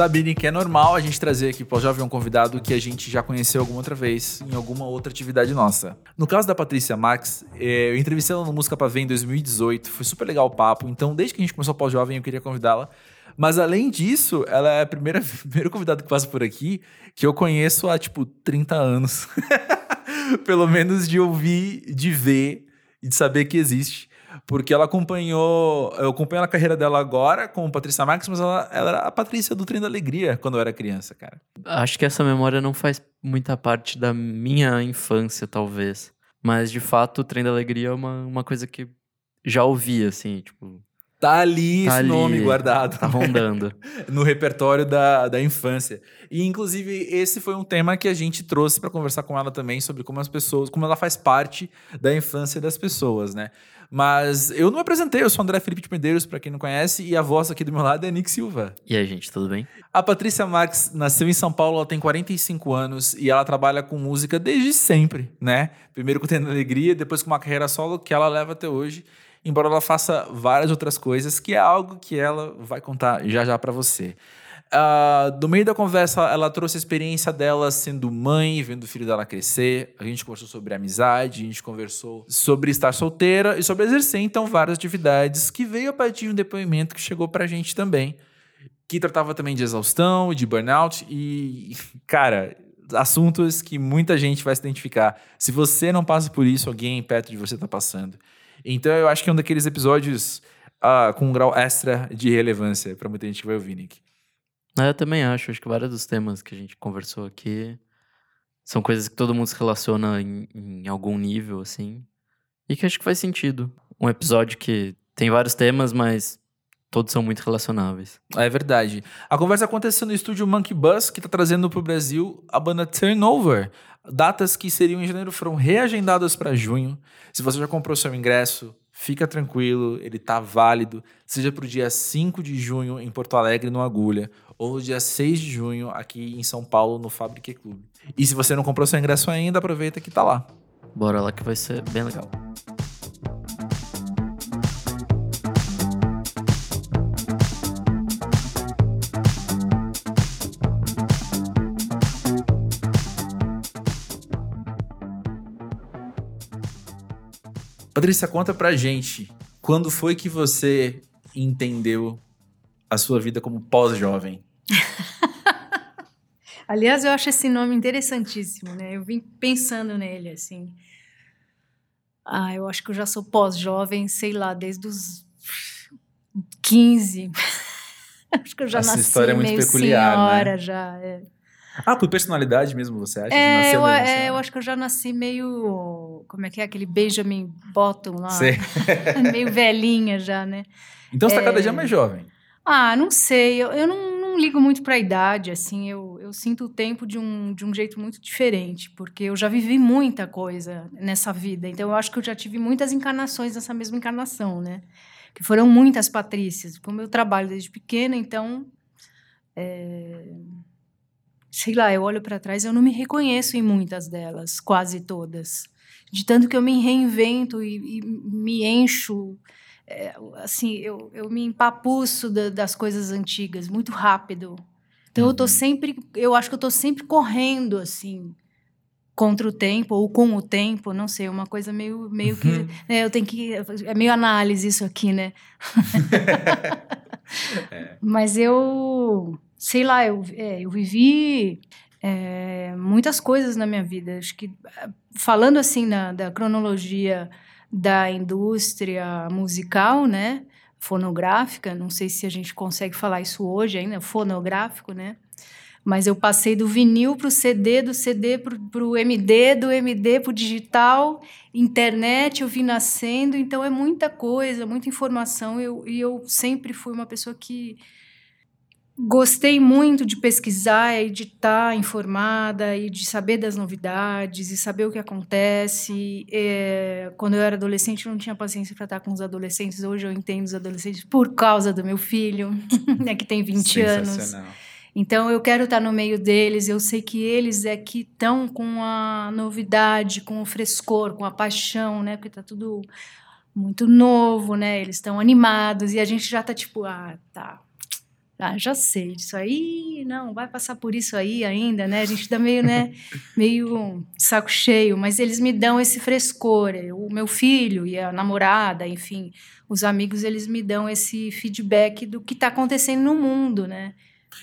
Sabine, que é normal a gente trazer aqui para o Jovem um convidado que a gente já conheceu alguma outra vez em alguma outra atividade nossa. No caso da Patrícia Max, é, eu entrevistei ela no Música Pra Ver em 2018, foi super legal o papo, então desde que a gente começou o Pós-Jovem eu queria convidá-la. Mas além disso, ela é a primeira, primeiro convidado que passa por aqui que eu conheço há, tipo, 30 anos. Pelo menos de ouvir, de ver e de saber que existe. Porque ela acompanhou. Eu acompanho a carreira dela agora com Patrícia Marques, mas ela, ela, era a Patrícia do Trem da Alegria quando eu era criança, cara. Acho que essa memória não faz muita parte da minha infância, talvez. Mas, de fato, o Trem da Alegria é uma, uma coisa que já ouvi, assim, tipo. Tá ali tá esse ali, nome guardado. Tá rondando. no repertório da, da infância. E, inclusive, esse foi um tema que a gente trouxe para conversar com ela também sobre como as pessoas, como ela faz parte da infância das pessoas, né? Mas eu não me apresentei, eu sou André Felipe de Medeiros, para quem não conhece, e a voz aqui do meu lado é Nick Silva. E aí, gente, tudo bem? A Patrícia Max nasceu em São Paulo, ela tem 45 anos e ela trabalha com música desde sempre, né? Primeiro com Tendo Alegria, depois com uma carreira solo que ela leva até hoje embora ela faça várias outras coisas, que é algo que ela vai contar já já para você. Uh, do meio da conversa, ela trouxe a experiência dela sendo mãe, vendo o filho dela crescer. A gente conversou sobre amizade, a gente conversou sobre estar solteira e sobre exercer, então, várias atividades que veio a partir de um depoimento que chegou pra gente também, que tratava também de exaustão, de burnout e, cara, assuntos que muita gente vai se identificar. Se você não passa por isso, alguém perto de você está passando. Então eu acho que é um daqueles episódios uh, com um grau extra de relevância para muita gente que vai ouvir, Nick. É, eu também acho. Acho que vários dos temas que a gente conversou aqui são coisas que todo mundo se relaciona em, em algum nível, assim. E que acho que faz sentido. Um episódio que tem vários temas, mas todos são muito relacionáveis. É verdade. A conversa aconteceu no estúdio Monkey Bus, que está trazendo para o Brasil a banda Turnover. Datas que seriam em janeiro foram reagendadas para junho. Se você já comprou seu ingresso, fica tranquilo, ele está válido, seja para o dia 5 de junho em Porto Alegre, no Agulha, ou no dia 6 de junho aqui em São Paulo, no Fabrique Clube. E se você não comprou seu ingresso ainda, aproveita que está lá. Bora lá que vai ser bem legal. Patrícia, conta pra gente, quando foi que você entendeu a sua vida como pós-jovem? Aliás, eu acho esse nome interessantíssimo, né? Eu vim pensando nele, assim. Ah, eu acho que eu já sou pós-jovem, sei lá, desde os 15. acho que eu já Essa nasci história é muito meio peculiar, senhora né? já. É. Ah, por personalidade mesmo, você acha? É, eu, é, eu acho que eu já nasci meio. Como é que é? Aquele Benjamin Button lá. Meio velhinha já, né? Então você tá cada É. dia mais jovem. Ah, não sei. Eu, eu não, não ligo muito para a idade, assim. Eu, eu sinto o tempo de um, de um jeito muito diferente, porque eu já vivi muita coisa nessa vida. Então, eu acho que eu já tive muitas encarnações nessa mesma encarnação, né? Que foram muitas Patrícias. Como eu trabalho desde pequena, então. é, Sei lá, eu olho para trás, eu não me reconheço em muitas delas, quase todas. De tanto que eu me reinvento e, e me encho é, assim, eu, eu me empapuço da- das coisas antigas muito rápido. Então eu tô Uhum. sempre, eu acho que eu tô sempre correndo assim contra o tempo ou com o tempo, não sei, uma coisa meio meio que Uhum. é, eu tenho que é meio análise isso aqui, né? É. Mas eu sei lá, eu, é, eu vivi é, muitas coisas na minha vida. Acho que falando assim na, da cronologia da indústria musical, né? Fonográfica, não sei se a gente consegue falar isso hoje ainda, fonográfico, né? Mas eu passei do vinil para o CD, do CD para o MD, do MD para o digital, internet eu vi nascendo, então é muita coisa, muita informação. Eu, e eu sempre fui uma pessoa que gostei muito de pesquisar e de estar informada e de saber das novidades e saber o que acontece. É, quando eu era adolescente, eu não tinha paciência para estar com os adolescentes. Hoje eu entendo os adolescentes por causa do meu filho, né, que tem 20 anos. Então eu quero estar no meio deles, eu sei que eles é que estão com a novidade, com o frescor, com a paixão, né? Porque tá tudo muito novo, né? Eles estão animados e a gente já tá tipo, ah, tá. Ah, já sei disso aí, não, vai passar por isso aí ainda, né? A gente dá meio, né, meio saco cheio, mas eles me dão esse frescor. O meu filho e a namorada, enfim, os amigos, eles me dão esse feedback do que está acontecendo no mundo, né?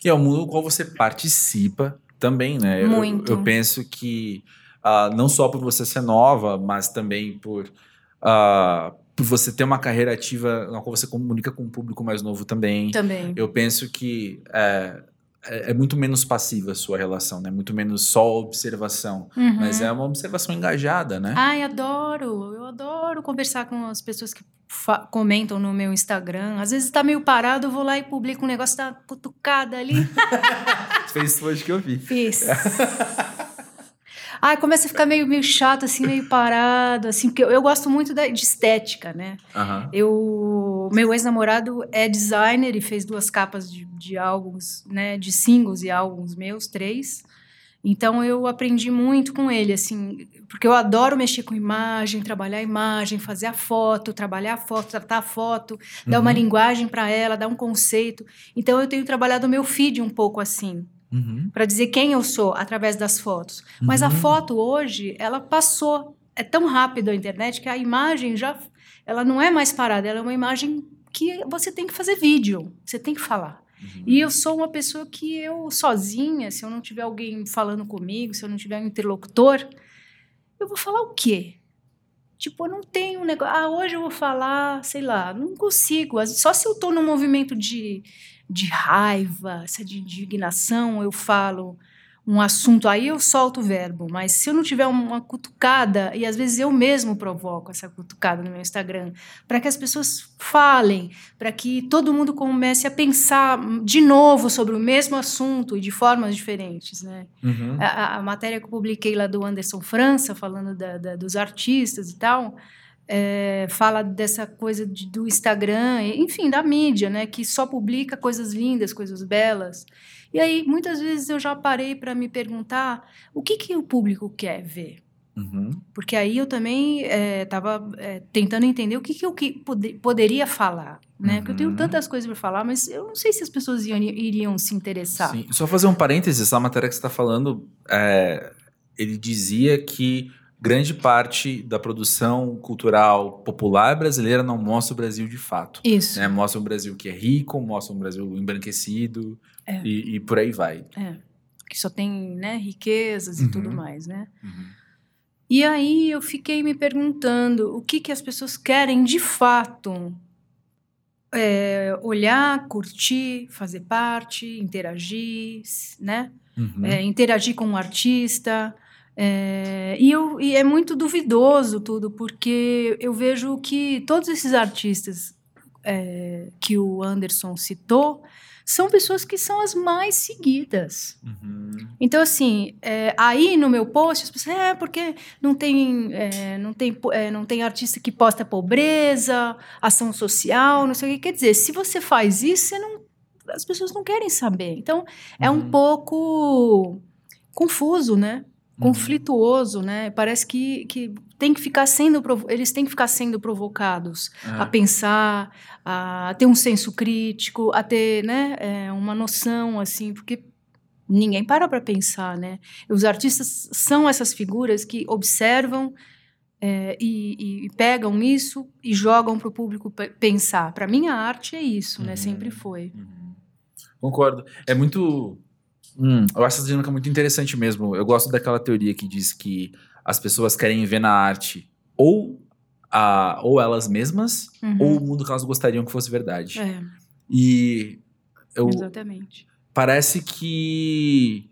E é o mundo no qual você participa também, né? Eu- Muito. Eu, penso que ah, não só por você ser nova, mas também por, ah, por você ter uma carreira ativa na qual você comunica com um público mais novo também. Também. Eu penso que é, é, é muito menos passiva a sua relação, né? Muito menos só observação. Uhum. Mas é uma observação engajada, né? Ai, adoro. Eu adoro conversar com as pessoas que comentam no meu Instagram. Às vezes tá meio parado, eu vou lá e publico um negócio da cutucada ali. Fez isso hoje que eu vi. Fiz. Ai, começa a ficar meio, meio chato, assim, meio parado, assim, porque eu, eu gosto muito da- de estética, né? Aham. Eu, meu ex-namorado é designer e fez duas capas de, de álbuns, né, de singles e álbuns meus, três. Então eu aprendi muito com ele, assim, porque eu adoro mexer com imagem, trabalhar a imagem, fazer a foto, trabalhar a foto, tratar a foto, dar uma Uhum. linguagem para ela, dar um conceito. Então eu tenho trabalhado o meu feed um pouco assim, Uhum. para dizer quem eu sou através das fotos. Mas a Uhum. foto hoje, ela passou, é tão rápido a internet que a imagem já, ela não é mais parada, ela é uma imagem que você tem que fazer vídeo, você tem que falar. Uhum. E eu sou uma pessoa que eu sozinha, se eu não tiver alguém falando comigo, se eu não tiver um interlocutor, eu vou falar o quê? Tipo, eu não tenho um negócio. Ah, hoje eu vou falar, sei lá, não consigo. Só se eu tô num movimento de, de raiva, se é de indignação, eu falo um assunto, aí eu solto o verbo. Mas se eu não tiver uma cutucada, e às vezes eu mesmo provoco essa cutucada no meu Instagram, para que as pessoas falem, para que todo mundo comece a pensar de novo sobre o mesmo assunto e de formas diferentes, né? Uhum. A, a- matéria que eu publiquei lá do Anderson França, falando da- da- dos artistas e tal, é, fala dessa coisa de- do Instagram, enfim, da mídia, né? Que só publica coisas lindas, coisas belas. E aí, muitas vezes eu já parei para me perguntar o que, que o público quer ver. Uhum. Porque aí eu também estava tentando entender o que, que eu que pode- poderia falar. Né? Porque eu tenho Uhum. tantas coisas para falar, mas eu não sei se as pessoas iam- iriam se interessar. Sim. Só fazer um parênteses, essa matéria que você está falando, é, ele dizia que grande parte da produção cultural popular brasileira não mostra o Brasil de fato. Isso. né? Mostra um Brasil que é rico, mostra um Brasil embranquecido É. e, e por aí vai. É, que só tem né, riquezas e Uhum. tudo mais, né? Uhum. E aí eu fiquei me perguntando o que, que as pessoas querem de fato. É, olhar, curtir, fazer parte, interagir, né? Uhum. É, interagir com um artista. É, e, eu, e é muito duvidoso tudo, porque eu vejo que todos esses artistas é, que o Anderson citou são pessoas que são as mais seguidas. Uhum. Então, assim, é, aí no meu post, as pessoas, é, porque não tem, é, não, tem, é, não tem artista que posta pobreza, ação social, não sei o que. Quer dizer, se você faz isso, você não, as pessoas não querem saber. Então, é um Uhum. pouco confuso, né? Uhum. Conflituoso, né? Parece que, que tem que ficar sendo, eles têm que ficar sendo provocados a É. pensar, a ter um senso crítico, a ter né, é, uma noção, assim, porque ninguém para para pensar, né? Os artistas são essas figuras que observam é, e, e- pegam isso e jogam para o público pe- pensar. Para mim, a arte é isso, né? Uhum. Sempre foi. Uhum. Concordo. É muito. Hum, eu acho essa dinâmica muito interessante mesmo. Eu gosto daquela teoria que diz que as pessoas querem ver na arte ou, a, ou elas mesmas Uhum. ou o mundo que elas gostariam que fosse verdade. É, E eu, exatamente. parece que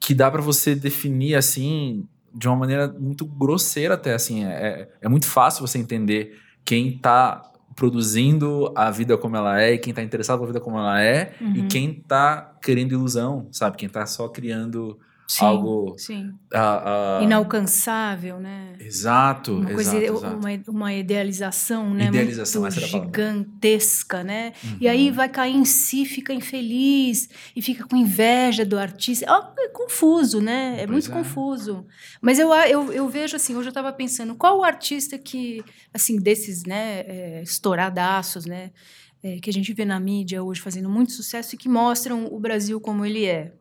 que dá pra você definir assim de uma maneira muito grosseira até assim é, é- é muito fácil você entender quem tá produzindo a vida como ela é e quem tá interessado na vida como ela é e Uhum. quem tá querendo ilusão sabe quem tá só criando Sim, algo sim. ah, ah, Inalcançável, né? Exato, Uma, coisa, exato, exato. Uma, uma idealização, né? Idealização, muito a gigantesca, né? E Uhum. aí vai cair em si, fica infeliz e fica com inveja do artista. Ah, é confuso, né? É Pois muito é. confuso. Mas eu, eu, eu vejo assim, hoje eu estava pensando, qual o artista que, assim, desses, né, é, estouradaços, né? é, que a gente vê na mídia hoje fazendo muito sucesso e que mostram o Brasil como ele é.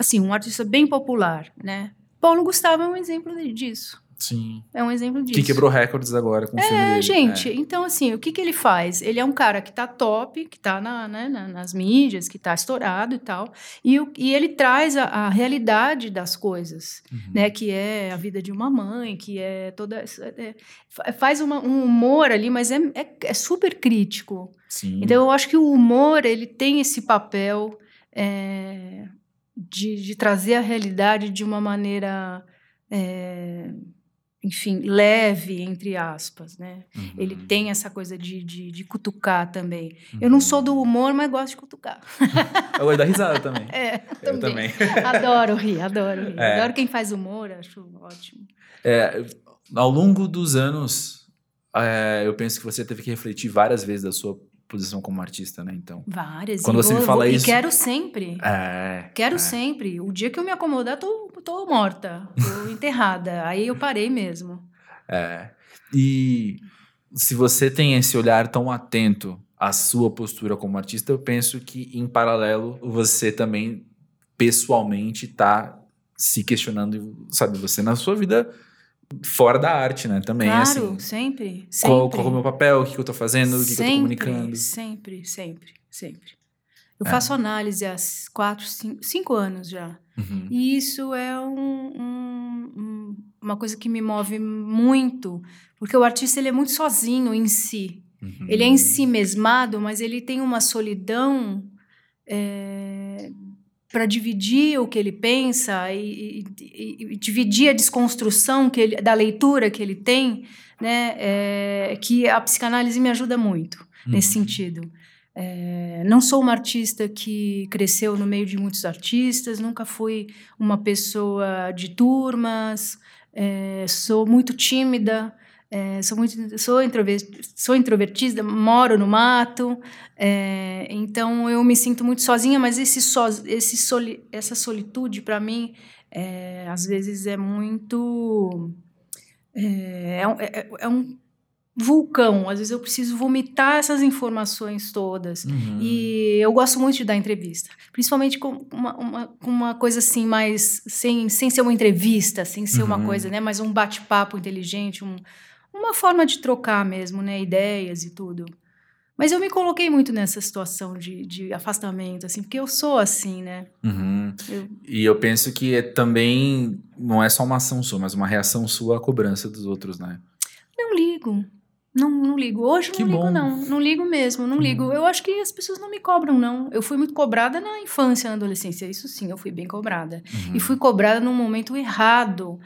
Assim, um artista bem popular, né? Paulo Gustavo é um exemplo disso. Sim. É um exemplo disso. Que quebrou recordes agora com o filme É, dele. gente, então assim, o que, que ele faz? Ele é um cara que tá top, que tá na, né, na- nas mídias, que tá estourado e tal, e, o- e ele traz a, a realidade das coisas, Uhum. né? Que é a vida de uma mãe, que é toda. é- fa- faz uma- um humor ali, mas é, é, é super crítico. Sim. Então eu acho que o humor ele tem esse papel é, de, de trazer a realidade de uma maneira, é, enfim, leve entre aspas, né? Uhum. Ele tem essa coisa de, de, de cutucar também. Eu não sou do Uhum. humor, mas gosto de cutucar. Eu gosto da risada também. É, Eu também. também. Adoro rir, adoro rir. É. Adoro quem faz humor, acho ótimo. É, ao longo dos anos, é, eu penso que você teve que refletir várias vezes da sua posição como artista, né? Então. Várias. Quando e você me vou- fala vou- isso- E quero sempre. É. Quero é. sempre. O dia que eu me acomodar, tô, tô morta, tô enterrada. Aí eu parei mesmo. É. E se você tem esse olhar tão atento à sua postura como artista, eu penso que, em paralelo, você também, pessoalmente, tá se questionando, sabe, você na sua vida fora da arte, né? Também, claro, assim. sempre, sempre. Qual, qual é o meu papel, o que, eu tô fazendo, o que, que eu tô sempre, comunicando. Sempre, sempre, sempre. Eu É. faço análise há quatro, cinco, cinco anos já. Uhum. E isso é um- um- um- uma coisa que me move muito, porque o artista ele é muito sozinho em si. Uhum. Ele é em si mesmado, mas ele tem uma solidão para dividir o que ele pensa e, e- e- dividir a desconstrução que ele, da leitura que ele tem, né? é, que a psicanálise me ajuda muito nesse Uhum. sentido. É, não sou uma artista que cresceu no meio de muitos artistas, nunca fui uma pessoa de turmas, é, sou muito tímida, é, sou muito sou, introver, sou introvertida, moro no mato, é, então eu me sinto muito sozinha, mas esse so, esse soli, essa solitude para mim é, às vezes é muito é, é um- é- é um vulcão. Às vezes eu preciso vomitar essas informações todas. Uhum. E eu gosto muito de dar entrevista, principalmente com uma, uma, com uma coisa assim, mais sem, sem ser uma entrevista, sem ser uma Uhum. coisa, né? Mas um bate-papo inteligente, um, uma forma de trocar mesmo, né? Ideias e tudo. Mas eu me coloquei muito nessa situação de, de afastamento, assim, porque eu sou assim, né? Uhum. Eu- E eu penso que é também não é só uma ação sua, mas uma reação sua à cobrança dos outros, né? Não ligo. Não, não ligo. Hoje Que não ligo, bom. não. Não ligo mesmo, não ligo. Uhum. Eu acho que as pessoas não me cobram, não. Eu fui muito cobrada na infância, na adolescência. Isso sim, eu fui bem cobrada. Uhum. E fui cobrada num momento errado.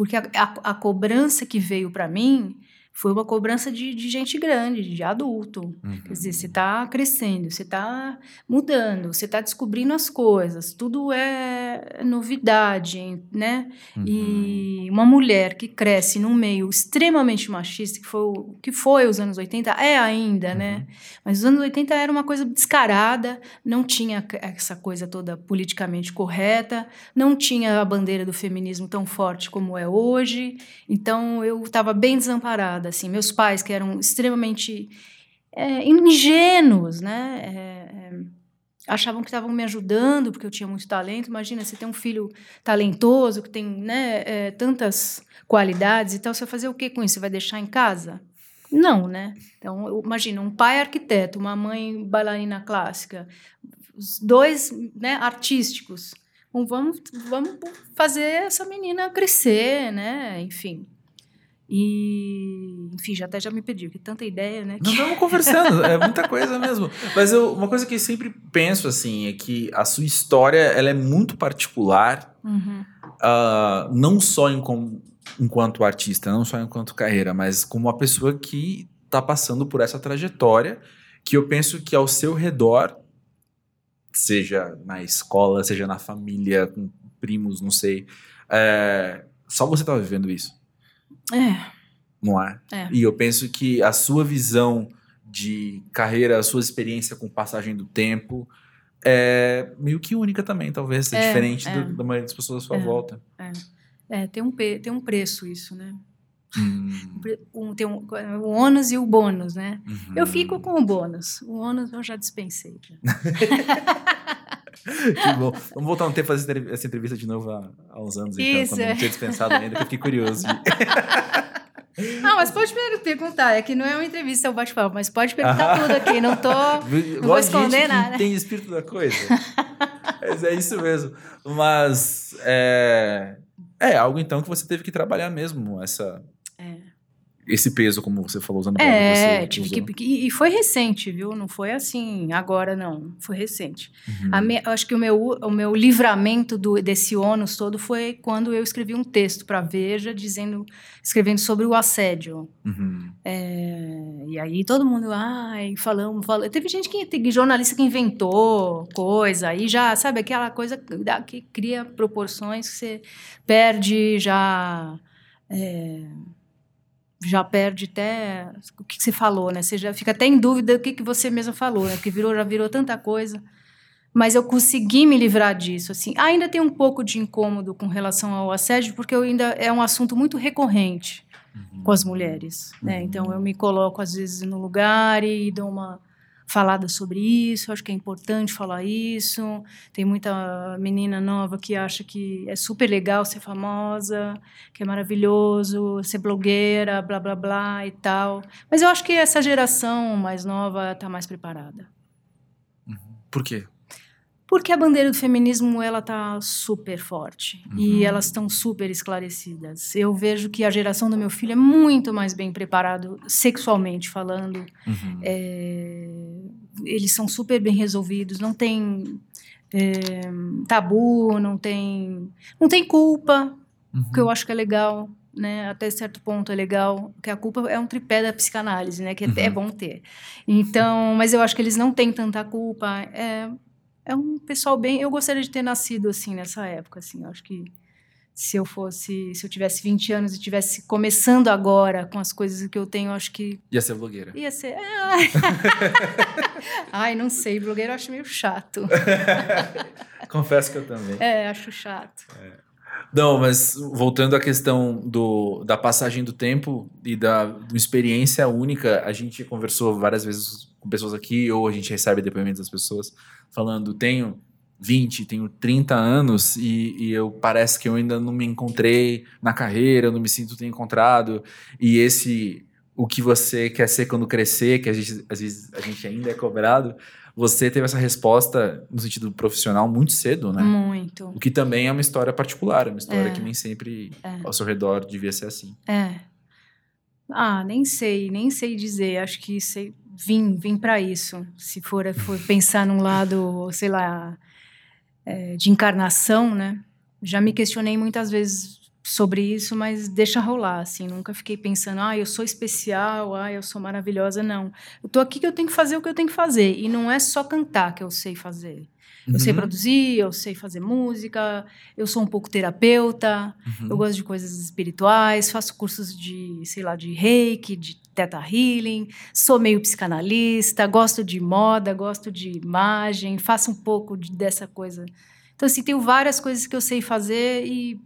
Porque a, a, a cobrança que veio para mim foi uma cobrança de, de gente grande, de adulto. Uhum. Quer dizer, você está crescendo, você está mudando, você está descobrindo as coisas, tudo é novidade, né? Uhum. E uma mulher que cresce num meio extremamente machista, que foi que foi os anos 80, é ainda, né? Uhum. Mas os anos 80 era uma coisa descarada, não tinha essa coisa toda politicamente correta, não tinha a bandeira do feminismo tão forte como é hoje. Então eu estava bem desamparada, assim. Meus pais que eram extremamente é, ingênuos, né? É, é, achavam que estavam me ajudando porque eu tinha muito talento. Imagina, você tem um filho talentoso que tem né, é, tantas qualidades e tal, você vai fazer o que com isso? Você vai deixar em casa? Não, né? Então, imagina, um pai arquiteto, uma mãe bailarina clássica, os dois né, artísticos. Vamos, vamos fazer essa menina crescer, né? Enfim. E, enfim, já até já me pediu, que tanta ideia, né? Não que- estamos conversando, é muita coisa mesmo. Mas eu, uma coisa que eu sempre penso assim é que a sua história ela é muito particular, Uhum. ah, não só em com- enquanto artista, não só enquanto carreira, mas como uma pessoa que está passando por essa trajetória, que eu penso que ao seu redor seja na escola, seja na família, com primos, não sei. É, só você tá vivendo isso, É, não é? É. E eu penso que a sua visão de carreira, a sua experiência com passagem do tempo é meio que única também, talvez, é, É, diferente é. do- da maioria das pessoas à sua É. volta. é tem, um, tem um preço isso, né? Hum, um- tem um, o ônus e o bônus, né? uhum. Eu fico com o bônus. O ônus eu já dispensei. já. Que bom. Vamos voltar um tempo fazer essa entrev- essa entrevista de novo há, há uns anos, então, Isso, quando não tinha dispensado ainda, que eu fiquei curioso. Ah, mas pode per- perguntar. É que não é uma entrevista, é um bate-papo, mas pode perguntar Ah. tudo aqui. Não tô. Não vou esconder nada. Tem espírito da coisa. Mas é isso mesmo. Mas é, é algo então que você teve que trabalhar mesmo, essa. Esse peso, como você falou, usando É, que tive você que, e e foi recente, viu? Não foi assim agora, não. Foi recente. Uhum. A me- eu acho que o meu, o meu livramento do, desse ônus todo foi quando eu escrevi um texto para Veja, dizendo, escrevendo sobre o assédio. Uhum. É, e aí todo mundo, ai, falamos, falamos. Teve gente que, teve jornalista que inventou coisa, aí já, sabe, aquela coisa que que cria proporções que você perde já. é, já perde até o que você falou, né? Você já fica até em dúvida do que, que você mesmo falou, né? Porque virou, já virou tanta coisa. Mas eu consegui me livrar disso, assim. Ainda tem um pouco de incômodo com relação ao assédio, porque eu ainda é um assunto muito recorrente Uhum. com as mulheres, né? Uhum. Então eu me coloco às vezes no lugar e dou uma falada sobre isso. Acho que é importante falar isso. Tem muita menina nova que acha que é super legal ser famosa, que é maravilhoso ser blogueira, blá blá blá e tal. Mas eu acho que essa geração mais nova está mais preparada. Por quê? Porque a bandeira do feminismo ela tá super forte Uhum. e elas estão super esclarecidas. Eu vejo que a geração do meu filho é muito mais bem preparado sexualmente falando. Uhum. É, eles são super bem resolvidos, não tem é, tabu, não tem não tem culpa, Uhum. que eu acho que é legal. Né, até certo ponto é legal, porque a culpa é um tripé da psicanálise, né, que é- Uhum. é bom ter. Então, mas eu acho que eles não têm tanta culpa. É, é um pessoal bem. Eu gostaria de ter nascido assim nessa época, assim. Eu acho que se eu fosse, se eu tivesse 20 anos e tivesse começando agora com as coisas que eu tenho, eu acho que Ia ser blogueira. ia ser. Ai, Ai não sei, blogueiro eu acho meio chato. Confesso que eu também. É, acho chato. Não, mas voltando à questão do, da passagem do tempo e da, experiência única, a gente conversou várias vezes com pessoas aqui, ou a gente recebe depoimentos das pessoas falando: tenho 20, tenho 30 anos e, e eu parece que eu ainda não me encontrei na carreira, eu não me sinto ter encontrado. E esse, o que você quer ser quando crescer, que a gente, às vezes a gente ainda é cobrado, você teve essa resposta no sentido profissional muito cedo, né? Muito. O que também é uma história particular, uma história É. que nem sempre É. ao seu redor devia ser assim. É. Ah, nem sei, nem sei dizer. Acho que sei, vim, vim para isso. Se for, for pensar num lado, sei lá, é, de encarnação, né? Já me questionei muitas vezes sobre isso, mas deixa rolar, assim. Nunca fiquei pensando, ah, eu sou especial, ah, eu sou maravilhosa. Não. Eu tô aqui que eu tenho que fazer o que eu tenho que fazer. E não é só cantar que eu sei fazer. Eu sei Uhum, produzir, eu sei fazer música, eu sou um pouco terapeuta, uhum. eu gosto de coisas espirituais, faço cursos de, sei lá, de reiki, de teta healing, sou meio psicanalista, gosto de moda, gosto de imagem, faço um pouco de- dessa coisa. Então, assim, tenho várias coisas que eu sei fazer e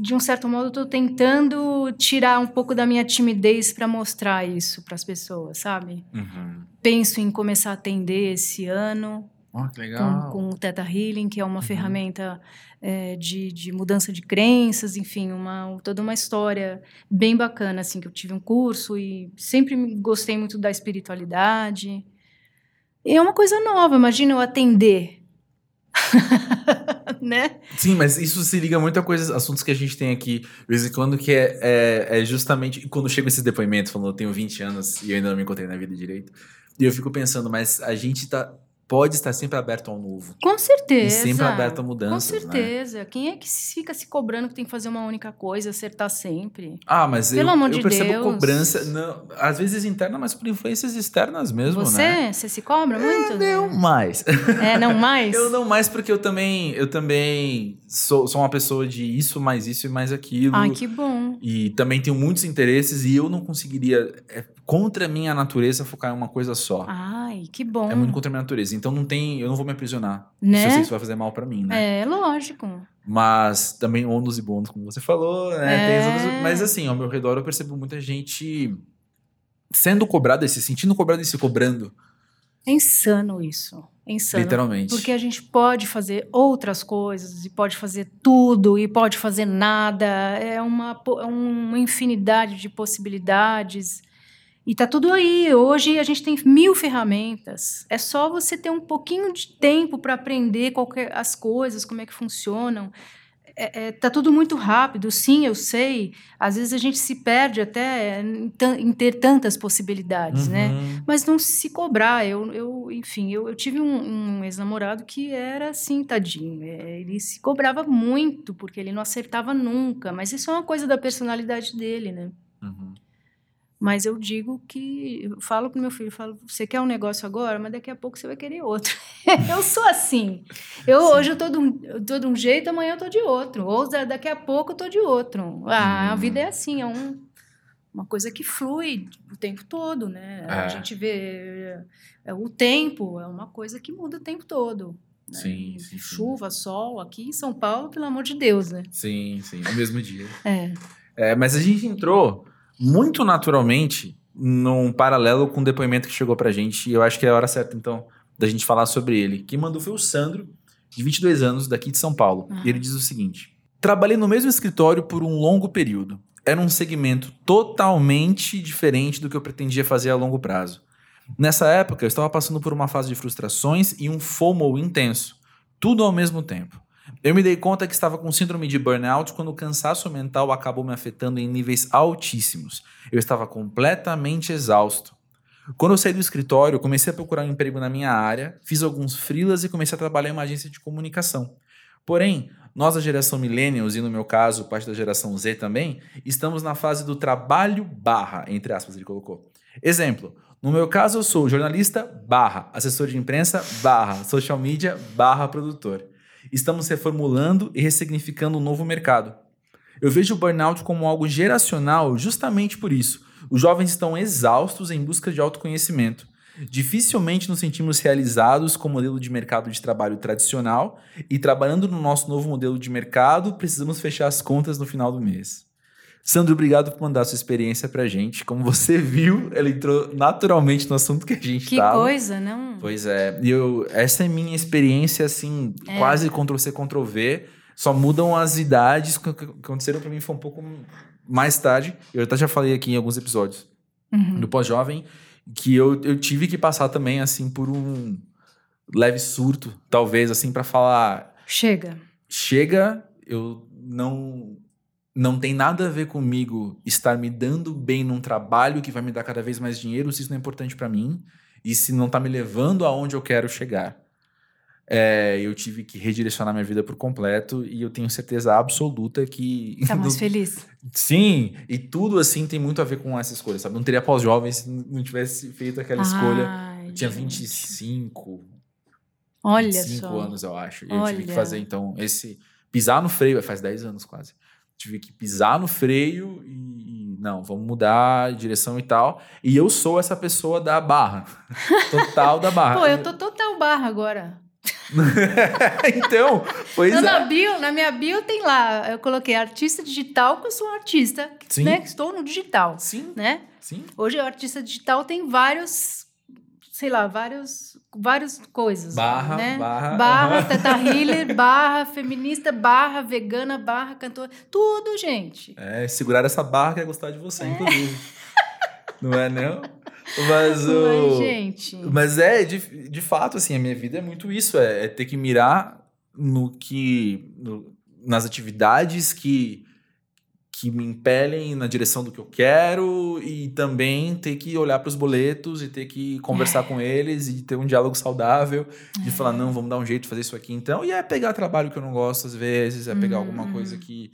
de um certo modo, estou tentando tirar um pouco da minha timidez para mostrar isso para as pessoas, sabe? Uhum. Penso em começar a atender esse ano, Ó, que legal. com, com o Theta Healing, que é uma Uhum. ferramenta é, de, de mudança de crenças, enfim, uma, toda uma história bem bacana, assim, que eu tive um curso e sempre gostei muito da espiritualidade. E é uma coisa nova, imagina eu atender. né? Sim, mas isso se liga muito a coisas, assuntos que a gente tem aqui, de vez em quando, que é, é, é justamente quando chega esses depoimentos, falando, eu tenho 20 anos e eu ainda não me encontrei na vida direito. E eu fico pensando, mas a gente tá pode estar sempre aberto ao novo. Com certeza. E sempre aberto a Com mudanças, né? certeza. Quem é que fica se cobrando que tem que fazer uma única coisa, acertar sempre? Ah, mas Pelo eu, amor eu de percebo Deus. cobrança, não, às vezes interna, mas por influências externas mesmo, Você? né? Você se cobra muito? Não mais. É, não mais? Eu não mais porque eu também, eu também sou, sou uma pessoa de isso, mais isso e mais aquilo. Ai, que bom. E também tenho muitos interesses e eu não conseguiria, é, contra a minha natureza, focar em uma coisa só. Ai, que bom. É muito contra a minha natureza. Então não tem, eu não vou me aprisionar. Né? Se eu sei que isso vai fazer mal pra mim, né? É, lógico. Mas também ônus e bônus, como você falou, né? É. mas assim, ao meu redor eu percebo muita gente sendo cobrada, se sentindo cobrada e se cobrando, É insano isso. É insano. literalmente. Porque a gente pode fazer outras coisas, e pode fazer tudo, e pode fazer nada. É uma, é uma infinidade de possibilidades. E tá tudo aí. Hoje a gente tem mil ferramentas. É só você ter um pouquinho de tempo para aprender qualquer, as coisas, como é que funcionam. É, é, tá tudo muito rápido, sim, eu sei. Às vezes a gente se perde até em, em ter tantas possibilidades, né? Uhum. Mas não se cobrar. Eu, eu enfim, eu, eu tive um, um ex-namorado que era assim, tadinho. É, Ele se cobrava muito, porque ele não acertava nunca. Mas isso é uma coisa da personalidade dele, né? Uhum. Mas eu digo que. Eu falo pro meu filho, falo, você quer um negócio agora, mas daqui a pouco você vai querer outro. eu sou assim. Eu, Sim. hoje eu tô, de um, eu tô de um jeito, amanhã eu tô de outro. Ou da- daqui a pouco eu tô de outro. Ah, a Hum. vida é assim, é um, uma coisa que flui o tempo todo, né? É. A gente vê. é, o tempo é uma coisa que muda o tempo todo. né? Sim, sim, sim. Chuva, sol, aqui em São Paulo, pelo amor de Deus, né? Sim, sim, no mesmo dia. É. É, mas a gente entrou muito naturalmente num paralelo com o depoimento que chegou pra gente, e eu acho que é a hora certa, então, da gente falar sobre ele. Quem mandou foi o Sandro, de 22 anos, daqui de São Paulo. E ele diz o seguinte: Trabalhei no mesmo escritório por um longo período. Era um segmento totalmente diferente do que eu pretendia fazer a longo prazo. Nessa época, eu estava passando por uma fase de frustrações e um FOMO intenso. Tudo ao mesmo tempo. Eu me dei conta que estava com síndrome de burnout quando o cansaço mental acabou me afetando em níveis altíssimos. Eu estava completamente exausto. Quando eu saí do escritório, comecei a procurar um emprego na minha área, fiz alguns freelas e comecei a trabalhar em uma agência de comunicação. Porém, nós da geração millennials e no meu caso, parte da geração Z também, estamos na fase do trabalho barra, entre aspas, ele colocou. Exemplo, no meu caso eu sou jornalista barra, assessor de imprensa barra, social media barra produtor. Estamos reformulando e ressignificando um novo mercado. Eu vejo o burnout como algo geracional justamente por isso. Os jovens estão exaustos em busca de autoconhecimento. Dificilmente nos sentimos realizados com o modelo de mercado de trabalho tradicional e trabalhando no nosso novo modelo de mercado, precisamos fechar as contas no final do mês. Sandro, obrigado por mandar sua experiência pra gente. Como você viu, ela entrou naturalmente no assunto que a gente Que tava. coisa, não? Pois é, e eu, essa é minha experiência, assim, É. quase Ctrl-C, Ctrl-V. Só mudam as idades que que aconteceram pra mim, foi um pouco mais tarde. Eu até já falei aqui em alguns episódios Uhum. do pós-jovem, que eu, eu tive que passar também, assim, por um leve surto, talvez, assim, pra falar: Chega. chega, eu não. Não tem nada a ver comigo estar me dando bem num trabalho que vai me dar cada vez mais dinheiro, se isso não é importante pra mim e se não tá me levando aonde eu quero chegar. É, eu tive que redirecionar minha vida por completo e eu tenho certeza absoluta que. Tá mais feliz? Sim, e tudo assim tem muito a ver com essa escolha, sabe? Não teria pós-jovem se não tivesse feito aquela escolha. Ai, Eu tinha gente. 25, Olha 25 só. anos, eu acho. E eu tive que fazer, então, esse. Pisar no freio, faz 10 anos quase. Tive que pisar no freio e. Não, vamos mudar de direção e tal. E eu sou essa pessoa da barra. Total da barra. Pô, eu tô total barra agora. então, pois Eu na é. bio, na minha bio tem lá, eu coloquei artista digital, que eu sou um artista, Sim. né? Que estou no digital, Sim, né? sim. Hoje o artista digital tem vários, sei lá, vários, vários coisas. Barra, né? barra, Barra, teta healer, barra feminista, barra vegana, barra cantora. Tudo, gente. É, segurar essa barra que é gostar de você, inclusive. Não é, não? Mas Mas, o. gente. Mas é, de, de fato, assim, a minha vida é muito isso. É, é ter que mirar no que. no- nas atividades que, que me impelem na direção do que eu quero e também ter que olhar para os boletos e ter que conversar com eles e ter um diálogo saudável de falar não vamos dar um jeito de fazer isso aqui então. E é pegar trabalho que eu não gosto às vezes é pegar alguma Uhum. coisa que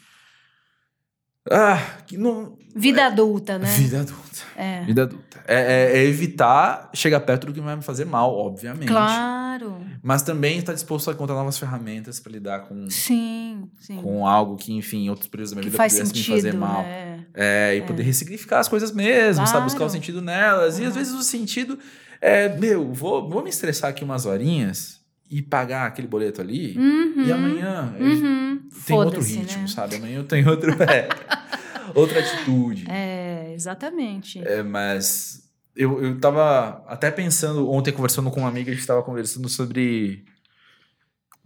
ah que não Vida adulta, né? vida adulta É. vida adulta é, é- é evitar chegar perto do que vai me fazer mal obviamente Claro. mas também estar disposto a encontrar novas ferramentas para lidar com Sim, sim. com algo que enfim em outros períodos da minha que vida faz pudesse sentido, me fazer mal né? é, e poder ressignificar as coisas mesmo, sabe? Buscar o Claro. sentido nelas. E às vezes o sentido é, meu, vou, vou me estressar aqui umas horinhas e pagar aquele boleto ali. Uhum. E amanhã eu- Uhum. tem outro ritmo, né? sabe? Amanhã eu tenho outro, é, outra atitude. É, exatamente. É, mas eu, eu tava até pensando, ontem conversando com uma amiga, a gente tava conversando sobre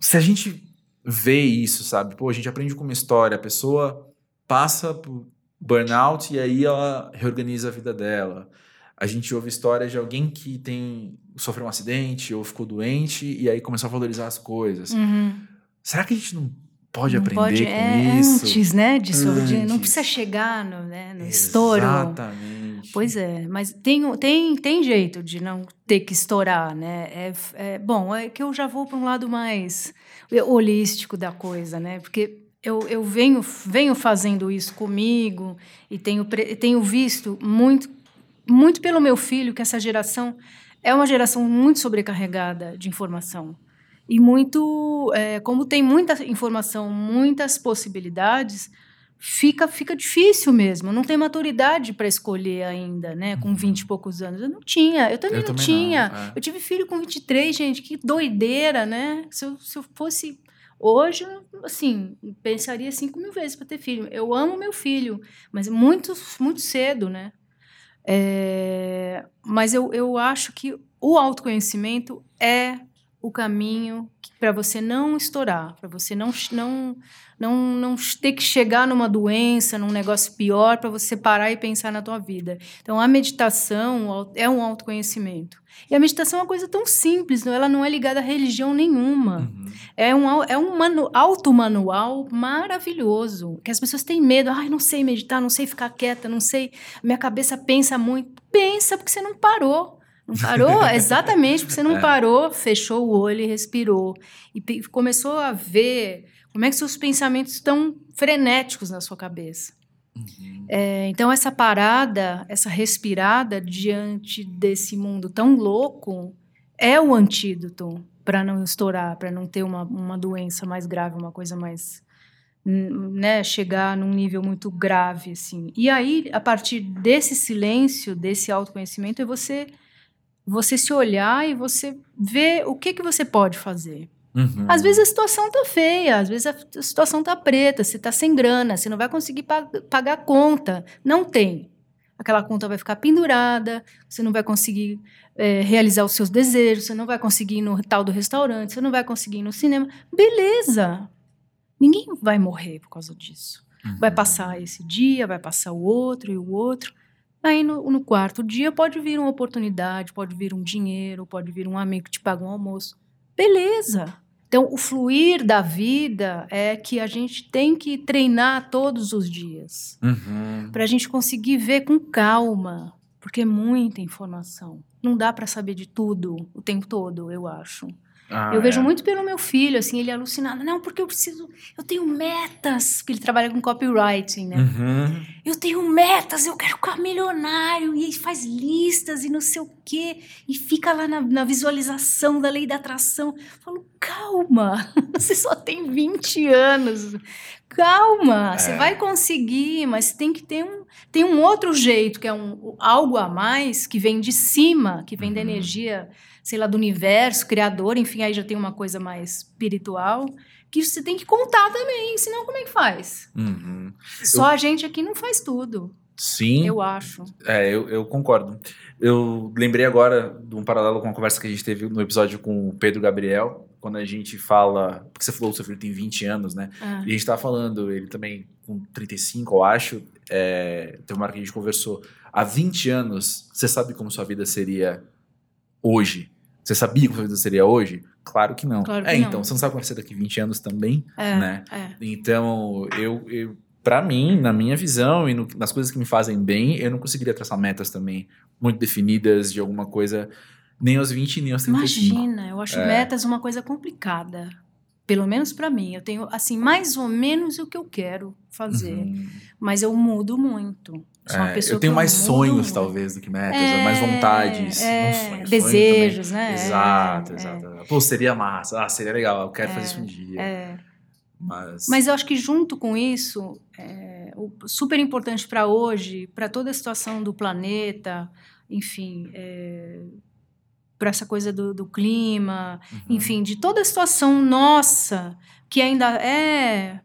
se a gente vê isso, sabe? Pô, a gente aprende com uma história, a pessoa passa por burnout e aí ela reorganiza a vida dela. A gente ouve histórias de alguém que tem sofreu um acidente ou ficou doente e aí começou a valorizar as coisas. Uhum. Será que a gente não pode Não aprender pode- com é, isso? Antes, né? De- não Antes. precisa chegar no, né, no estouro. Exatamente. Pois é, mas tem, tem, tem jeito de não ter que estourar, né? É, é- bom, é que eu já vou para um lado mais holístico da coisa, né? Porque eu, eu venho, venho fazendo isso comigo e tenho, tenho visto muito, muito pelo meu filho que essa geração é uma geração muito sobrecarregada de informação. E muito, é, como tem muita informação, muitas possibilidades, fica fica difícil mesmo. Não tem maturidade para escolher ainda, né? Com 20 e poucos anos. Eu não tinha, eu também Uhum. Eu não também tinha. não, é. Eu tive filho com 23, gente, que doideira, né? Se eu, se eu fosse hoje, assim, pensaria cinco mil vezes para ter filho. Eu amo meu filho, mas muito, muito cedo, né? É, mas eu, eu acho que o autoconhecimento é o caminho para você não estourar, para você não, não, não, não ter que chegar numa doença, num negócio pior, para você parar e pensar na tua vida. Então, a meditação é um autoconhecimento. E a meditação é uma coisa tão simples, não- ela não é ligada a religião nenhuma. Uhum. É um, é um manu, automanual maravilhoso. Que as pessoas têm medo. Ai, não sei meditar, não sei ficar quieta, não sei. Minha cabeça pensa muito. Pensa porque você não parou. Não parou? Exatamente, porque você não É. parou, fechou o olho e respirou. E começou a ver como é que seus pensamentos estão frenéticos na sua cabeça. Uhum. É, então, essa parada, essa respirada diante desse mundo tão louco é o antídoto para não estourar, para não ter uma, uma doença mais grave, uma coisa mais. Né, chegar num nível muito grave. Assim. E aí, a partir desse silêncio, desse autoconhecimento, é você, você se olhar e você ver o que, que você pode fazer. Uhum. Às vezes a situação tá feia, às vezes a situação tá preta, você tá sem grana, você não vai conseguir pa- pagar a conta. Não tem. Aquela conta vai ficar pendurada, você não vai conseguir eh, realizar os seus desejos, você não vai conseguir ir no tal do restaurante, você não vai conseguir ir no cinema. Beleza! Ninguém vai morrer por causa disso. Vai Uhum. passar esse dia, vai passar o outro e o outro. Aí no, no quarto dia pode vir uma oportunidade, pode vir um dinheiro, pode vir um amigo que te paga um almoço. Beleza. Então, o fluir da vida é que a gente tem que treinar todos os dias Uhum. para a gente conseguir ver com calma, porque é muita informação. Não dá para saber de tudo o tempo todo, eu acho. Ah, eu vejo é. muito pelo meu filho, assim, ele é alucinado. Não, porque eu preciso, eu tenho metas, porque ele trabalha com copywriting, né? Uhum. Eu tenho metas, eu quero ficar milionário. E faz listas e não sei o quê. E fica lá na, na visualização da lei da atração. Eu falo, calma, você só tem 20 anos. Calma, você É. vai conseguir, mas tem que ter um, tem um outro jeito, que é um, algo a mais, que vem de cima, que vem da Uhum. energia, sei lá, do universo, criador, enfim, aí já tem uma coisa mais espiritual, que você tem que contar também, senão como é que faz? Uhum. Só a gente aqui não faz tudo, Sim, eu acho. é, eu, eu concordo. Eu lembrei agora de um paralelo com uma conversa que a gente teve no episódio com o Pedro Gabriel, quando a gente fala. Porque você falou que o seu filho tem 20 anos, né? Ah, E a gente tava falando, ele também com 35, eu acho. É, teve uma hora que a gente conversou. Há 20 anos, você sabe como sua vida seria hoje? Você sabia como sua vida seria hoje? Claro que não. Claro que é, não. então, você não sabe como vai ser daqui 20 anos também, é, né? é. Então, eu, eu pra mim, na minha visão e no- nas coisas que me fazem bem, eu não conseguiria traçar metas também muito definidas de alguma coisa, nem aos 20, nem aos 35. Imagina, eu acho É. metas uma coisa complicada. Pelo menos pra mim. Eu tenho, assim, mais ou menos o que eu quero fazer. Uhum. Mas eu mudo muito. É, eu tenho mais mudo sonhos, talvez, do que metas, É, mais vontades. é, sonhos, desejos, né? Exato, É, exato. Pô, seria massa. Ah, seria legal. Eu quero É, fazer isso um dia. É. Mas. Mas eu acho que junto com isso, é, o super importante para hoje, para toda a situação do planeta, enfim, para essa coisa do, do clima, Uhum. enfim, de toda a situação nossa, que ainda é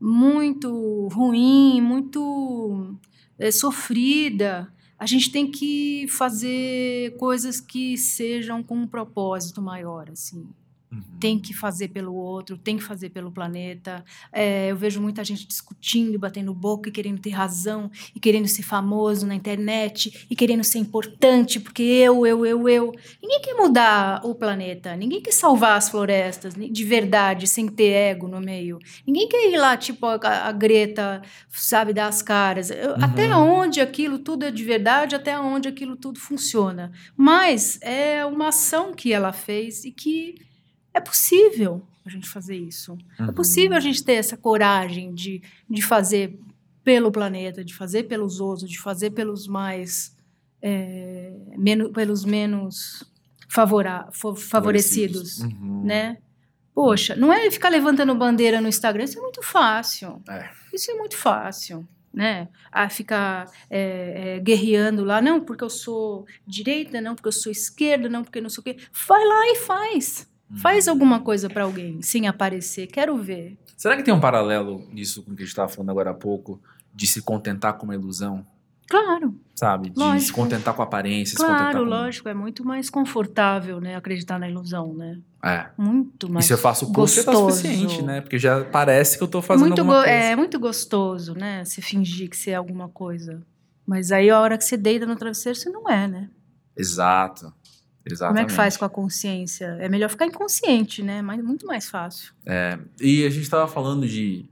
muito ruim, muito é, sofrida, a gente tem que fazer coisas que sejam com um propósito maior, assim Uhum. tem que fazer pelo outro, tem que fazer pelo planeta. É, eu vejo muita gente discutindo, batendo boca e querendo ter razão, e querendo ser famoso na internet, e querendo ser importante, porque eu, eu, eu, eu. Ninguém quer mudar o planeta, ninguém quer salvar as florestas de verdade, sem ter ego no meio. Ninguém quer ir lá, tipo, a, a Greta, sabe, dar as caras. Eu- Até Uhum. onde aquilo tudo é de verdade, até onde aquilo tudo funciona. Mas é uma ação que ela fez e que é possível a gente fazer isso. É Uhum. possível a gente ter essa coragem de, de fazer pelo planeta, de fazer pelos outros, de fazer pelos mais. é, menos, pelos menos favora, fa- favorecidos, Uhum. né? Poxa, não é ficar levantando bandeira no Instagram, isso é muito fácil. É. Isso é muito fácil, né? A ficar é, é, guerreando lá, não, porque eu sou direita, não, porque eu sou esquerda, não, porque não sei o quê. Vai lá e faz. Faz Uhum. alguma coisa para alguém, sem aparecer. Quero ver. Será que tem um paralelo nisso com o que a gente estava falando agora há pouco? De se contentar com uma ilusão? Claro, Sabe? De se Lógico. contentar com a aparência, se contentar claro, com... lógico. É muito mais confortável, né? Acreditar na ilusão, né? É. Muito mais. e se eu faço o curso, já tá suficiente, né? Porque já parece que eu tô fazendo muito alguma coisa. É muito gostoso, né? Se fingir que você é alguma coisa. Mas aí a hora que você deita no travesseiro, você não é, né? Exato. Exatamente. Como é que faz com a consciência? É melhor ficar inconsciente, né? Mas muito mais fácil. E a gente tava falando de,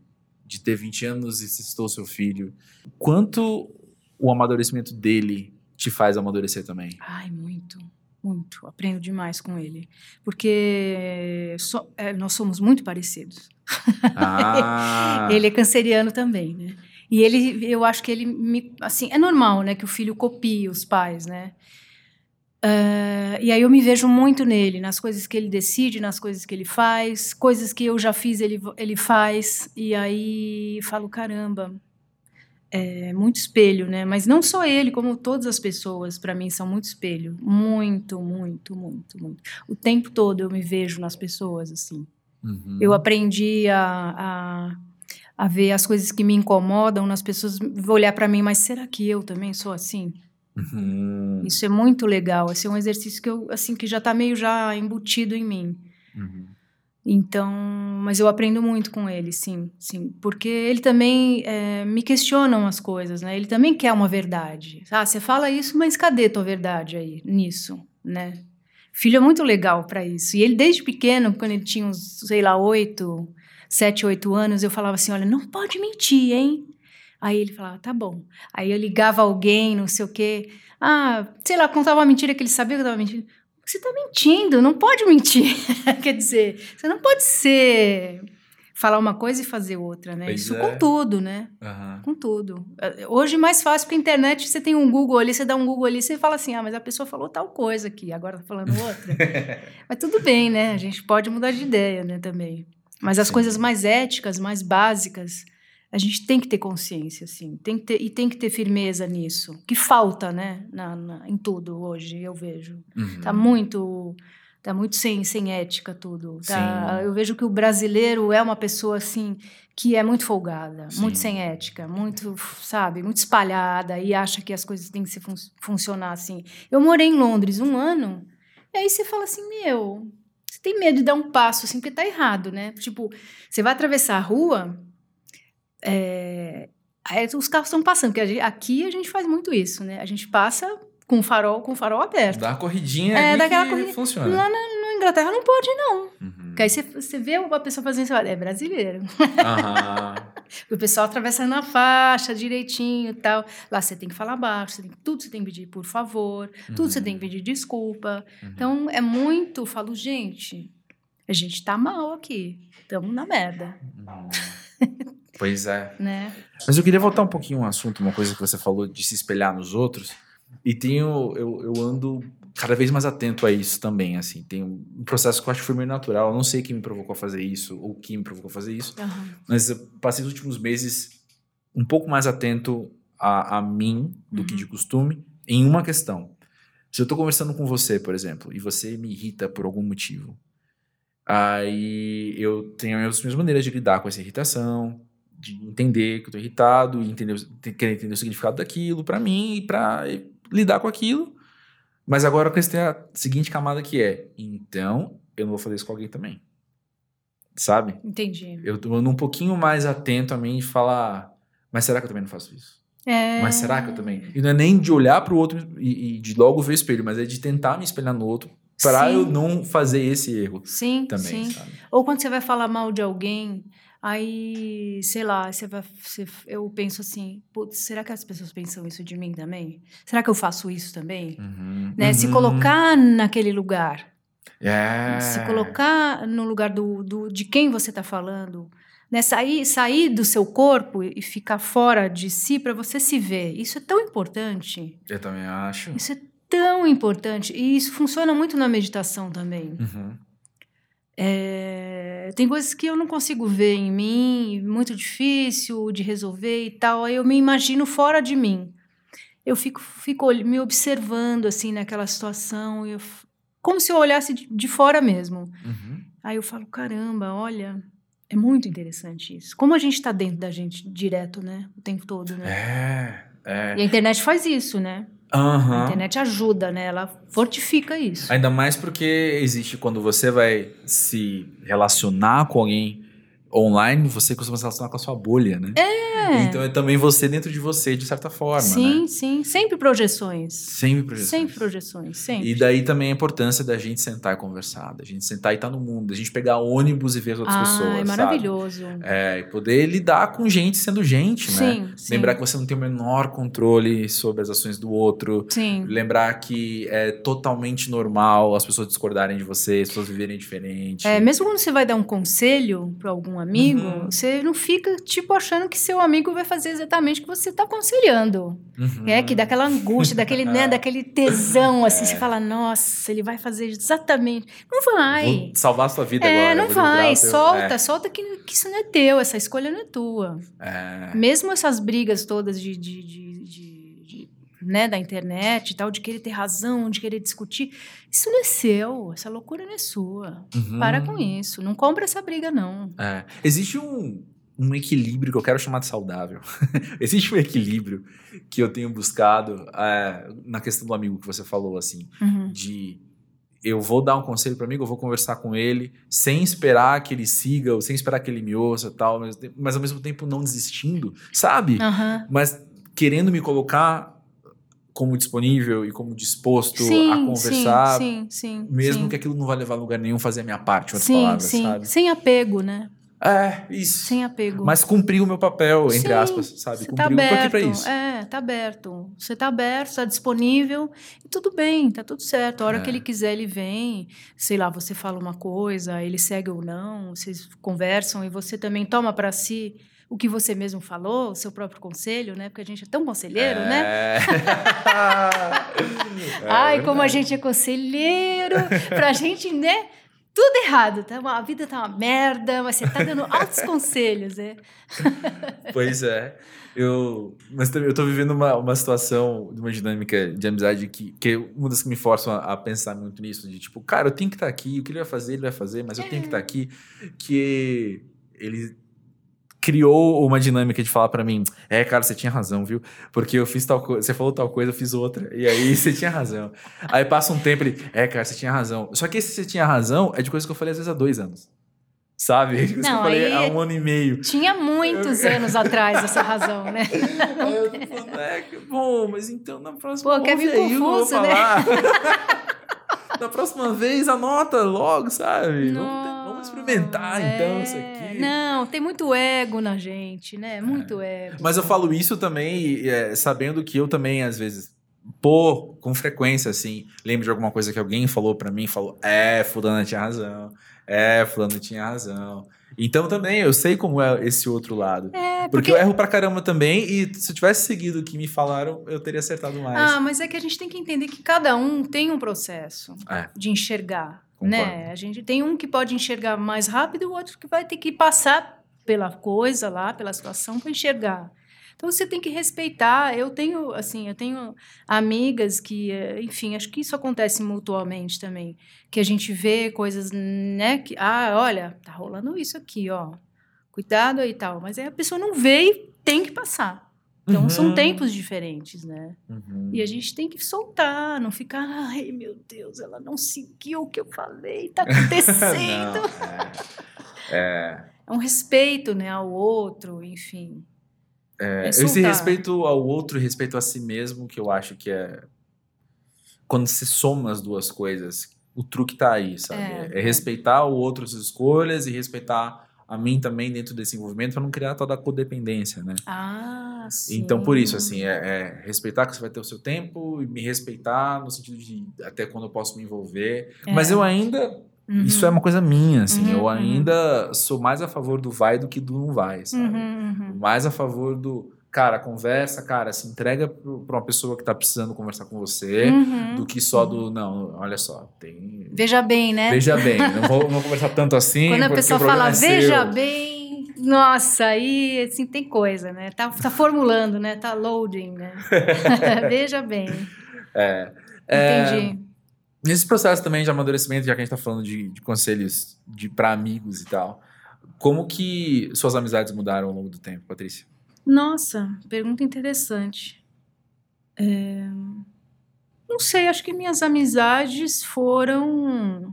de ter 20 anos e você citou seu filho. Quanto o amadurecimento dele te faz amadurecer também? Ai, muito, muito. Aprendo demais com ele. Porque so- é, nós somos muito parecidos. Ah! Ele é canceriano também, né? E ele, eu acho que ele me, assim, é normal, né, que o filho copie os pais, né? Ah, e aí eu me vejo muito nele, nas coisas que ele decide, nas coisas que ele faz, coisas que eu já fiz, ele, ele faz, e aí falo, caramba, é muito espelho, né? Mas não só ele, como todas as pessoas, para mim, são muito espelho. Muito, muito, muito, muito. O tempo todo eu me vejo nas pessoas, assim. Uhum. Eu aprendi a, a, a ver as coisas que me incomodam nas pessoas, olhar para mim, mas será que eu também sou assim? Uhum. Isso é muito legal. Esse é um exercício que eu assim que já está meio já embutido em mim. Uhum. Então, mas eu aprendo muito com ele, sim, sim, porque ele também é, me questiona umas coisas, né? Ele também quer uma verdade. Ah, você fala isso, mas cadê tua verdade aí nisso, né? Filho é muito legal para isso. E ele desde pequeno, quando ele tinha uns, sei lá, oito, sete, oito anos, eu falava assim, olha, não pode mentir, hein? Aí ele falava, tá bom. Aí eu ligava alguém, não sei o quê. Ah, sei lá, contava uma mentira que ele sabia que eu estava mentindo. Você está mentindo, não pode mentir. Quer dizer, você não pode ser. falar uma coisa e fazer outra, né? Pois Isso é. com tudo, né? Aham. Com tudo. Eh, Hoje mais fácil porque a internet, você tem um Google ali, você dá um Google ali, você fala assim: ah, mas a pessoa falou tal coisa aqui, agora tá falando outra. mas tudo bem, né? A gente pode mudar de ideia, né, também. Mas as Sim. coisas mais éticas, mais básicas, a gente tem que ter consciência, assim, tem que ter, e tem que ter firmeza nisso, que falta, né, na, na- em tudo hoje, eu vejo. Uhum. Tá muito, tá muito sem, sem ética tudo. Tá, eu vejo que o brasileiro é uma pessoa assim que é muito folgada, Sim. muito sem ética, muito, sabe, muito espalhada e acha que as coisas têm que se fun funcionar assim. Eu morei em Londres um ano e aí você fala assim, meu, você tem medo de dar um passo assim porque tá errado, né? Tipo, você vai atravessar a rua, é, aí os carros estão passando, porque a gente- aqui a gente faz muito isso, né? A gente passa com o farol, com o farol aberto. Dá uma corridinha É, ali dá aquela que corridinha. funciona. Lá na, na Inglaterra não pode, não. Uhum. Porque aí você, você vê uma pessoa fazendo isso, você fala, é brasileiro. Aham. o pessoal atravessando a faixa direitinho e tal. Lá você tem que falar baixo, você tem, tudo você tem que pedir por favor, tudo você tem que pedir desculpa. Então é muito, eu falo, gente, a gente tá mal aqui, estamos na merda, Pois é. né? Mas eu queria voltar um pouquinho um assunto, uma coisa que você falou de se espelhar nos outros. E tenho, eu, eu ando cada vez mais atento a isso também, assim. Tem um processo que eu acho que foi meio natural. Eu não sei quem me provocou a fazer isso ou quem me provocou a fazer isso, Aham. mas eu passei os últimos meses um pouco mais atento a, a mim do que Uhum. de costume em uma questão. Se eu tô conversando com você, por exemplo, e você me irrita por algum motivo, aí eu tenho as minhas maneiras de lidar com essa irritação, de entender que eu tô irritado, e entender, o- te- querer entender o significado daquilo pra mim e pra eh, lidar com aquilo. Mas agora eu acrescentei a seguinte camada que é, então eu não vou fazer isso com alguém também. Sabe? Entendi. Eu tô um pouquinho mais atento a mim e falar, mas será que eu também não faço isso? É... Mas será que eu também? E não é nem de olhar pro outro e, e de logo ver o espelho, mas é de tentar me espelhar no outro para eu não fazer esse erro Sim, também, sim. sabe? Ou quando você vai falar mal de alguém, aí, sei lá, você vai, você- eu penso assim, será que as pessoas pensam isso de mim também? Será que eu faço isso também? Uhum, Né? Se uhum. colocar naquele lugar, É. se colocar no lugar do, do- de quem você está falando, né? sair, sair do seu corpo e ficar fora de si para você se ver. Isso é tão importante. Eu também acho. Isso é tão importante. E isso funciona muito na meditação também. Uhum. É, tem coisas que eu não consigo ver em mim, muito difícil de resolver e tal. Aí eu me imagino fora de mim. Eu fico, fico me observando assim naquela situação, eu como se eu olhasse de, de fora mesmo. Uhum. Aí eu falo, caramba, olha, é muito interessante isso. Como a gente está dentro da gente direto, né? O tempo todo, né? É. É. E a internet faz isso, né? A Aham. internet ajuda, né? Ela fortifica isso. Ainda mais porque existe quando você vai se relacionar com alguém online, você costuma se relacionar com a sua bolha, né? É. Então é também você dentro de você, de certa forma, sim, né? sim. Sempre projeções. Sempre projeções. Sempre projeções, sempre. E daí também a importância da gente sentar e conversar, da gente sentar e estar no mundo, da gente pegar ônibus e ver as outras ah, pessoas. é sabe? maravilhoso. É, e poder lidar com gente sendo gente, né? Sim, sim. Lembrar que você não tem o menor controle sobre as ações do outro. Sim. Lembrar que é totalmente normal as pessoas discordarem de você, as pessoas viverem diferente. É, mesmo quando você vai dar um conselho para algum amigo, Uhum. você não fica, tipo, achando que seu amigo vai fazer exatamente o que você está aconselhando. Uhum. É, que dá aquela angústia, daquele, né, daquele tesão, assim, É. você fala, nossa, ele vai fazer exatamente. Não vai. Vou salvar a sua vida É, agora. não vai, o teu- solta, solta que, que isso não é teu, essa escolha não é tua. É, é. Mesmo essas brigas todas de- de- de, né, da internet e tal, de querer ter razão, de querer discutir, isso não é seu, essa loucura não é sua. Uhum. Para com isso, não compra essa briga, não. É. Existe um, um equilíbrio que eu quero chamar de saudável. Existe um equilíbrio que eu tenho buscado é, na questão do amigo que você falou, assim, Uhum. de eu vou dar um conselho para amigo, eu vou conversar com ele, sem esperar que ele siga, ou sem esperar que ele me ouça tal, mas, mas ao mesmo tempo não desistindo, sabe? Aham. Mas querendo me colocar como disponível e como disposto a Sim, conversar, sim, sim, sim. mesmo que aquilo não vai levar a lugar nenhum, fazer a minha parte, outras sim, palavras, sabe? Sem apego, né? É, isso. Sem apego. Mas cumprir o meu papel, entre aspas, sabe? Você Cumprir tá o tô aqui aberto. pra isso. É, tá aberto. Você tá aberto, tá disponível. E tudo bem, tá tudo certo. A hora É. que ele quiser, ele vem. Sei lá, você fala uma coisa, ele segue ou não, vocês conversam e você também toma para si o que você mesmo falou, o seu próprio conselho, né? Porque a gente é tão conselheiro, né? É. É Ai, como a gente é conselheiro, pra gente, né? Tudo errado, tá? A vida tá uma merda, mas você tá dando altos conselhos, né? Pois é. Eu, mas também eu tô vivendo uma, uma situação, uma dinâmica de amizade que, que é uma das que me forçam a, a pensar muito nisso, de tipo, cara, eu tenho que estar aqui, o que ele vai fazer, ele vai fazer, mas eu tenho que estar aqui, que ele criou uma dinâmica de falar pra mim, é, cara, você tinha razão, viu? Porque eu fiz tal coisa, você falou tal coisa, eu fiz outra, e aí você tinha razão. Aí passa um tempo, ele, é, cara, você tinha razão. Só que esse você tinha razão é de coisa que eu falei às vezes há dois anos. Sabe? É de coisa que Não, eu falei há um ano e meio. Tinha muitos anos atrás essa razão, né? Aí eu tô falando, é, que- bom, mas então na próxima Pô, quer vir aí que eu confuso, né? na próxima vez anota logo, sabe? Vamos, ter- vamos vamos experimentar então isso É, aqui. Não, tem muito ego na gente, né? Muito ego. Mas eu falo isso também, é, sabendo que eu também, às vezes, pô, com frequência, assim, lembro de alguma coisa que alguém falou pra mim, falou, é, fulano tinha razão, é, fulano tinha razão. Então também eu sei como é esse outro lado. É, Porque porque. eu erro pra caramba também, e se eu tivesse seguido o que me falaram, eu teria acertado mais. Ah, mas é que a gente tem que entender que cada um tem um processo É. de enxergar, Né? A gente tem um que pode enxergar mais rápido o outro que vai ter que passar pela coisa lá, pela situação para enxergar. Então você tem que respeitar. Eu tenho, assim, eu tenho amigas que, eh, enfim, acho que isso acontece mutuamente também, que a gente vê coisas, né, que ah, olha, tá rolando isso aqui, ó. Cuidado aí e tal, mas aí a pessoa não vê e tem que passar. Então Uhum. são tempos diferentes, né? Uhum. E a gente tem que soltar, não ficar, ai meu Deus, ela não seguiu o que eu falei, tá acontecendo. Não, é. é um respeito, né, ao outro, enfim. É, É esse respeito ao outro e respeito a si mesmo, que eu acho que é. Quando se soma as duas coisas, o truque tá aí, sabe? É, É, é. respeitar o outro, as escolhas, e respeitar a mim também dentro desse envolvimento, para não criar toda a codependência, né? Ah, sim. Então, por isso, assim, é, é respeitar que você vai ter o seu tempo e me respeitar no sentido de até quando eu posso me envolver. É. Mas eu ainda. Uhum. Isso é uma coisa minha, assim. Uhum, eu uhum. ainda sou mais a favor do vai do que do não vai, sabe? Uhum, uhum. mais a favor do cara, conversa, cara, se entrega pra uma pessoa que tá precisando conversar com você, Uhum. do que só do não, olha só, tem Veja bem, né? Veja bem, não vou, não vou conversar tanto assim, Quando a pessoa fala, é seu. veja bem, nossa, aí, assim, tem coisa, né? Tá, tá formulando, né? Tá loading, né? veja bem. É, Entendi. nesse processo também de amadurecimento, já que a gente tá falando de, de conselhos de para amigos e tal, como que suas amizades mudaram ao longo do tempo, Patrícia? Nossa, pergunta interessante. É, Não sei, acho que minhas amizades foram.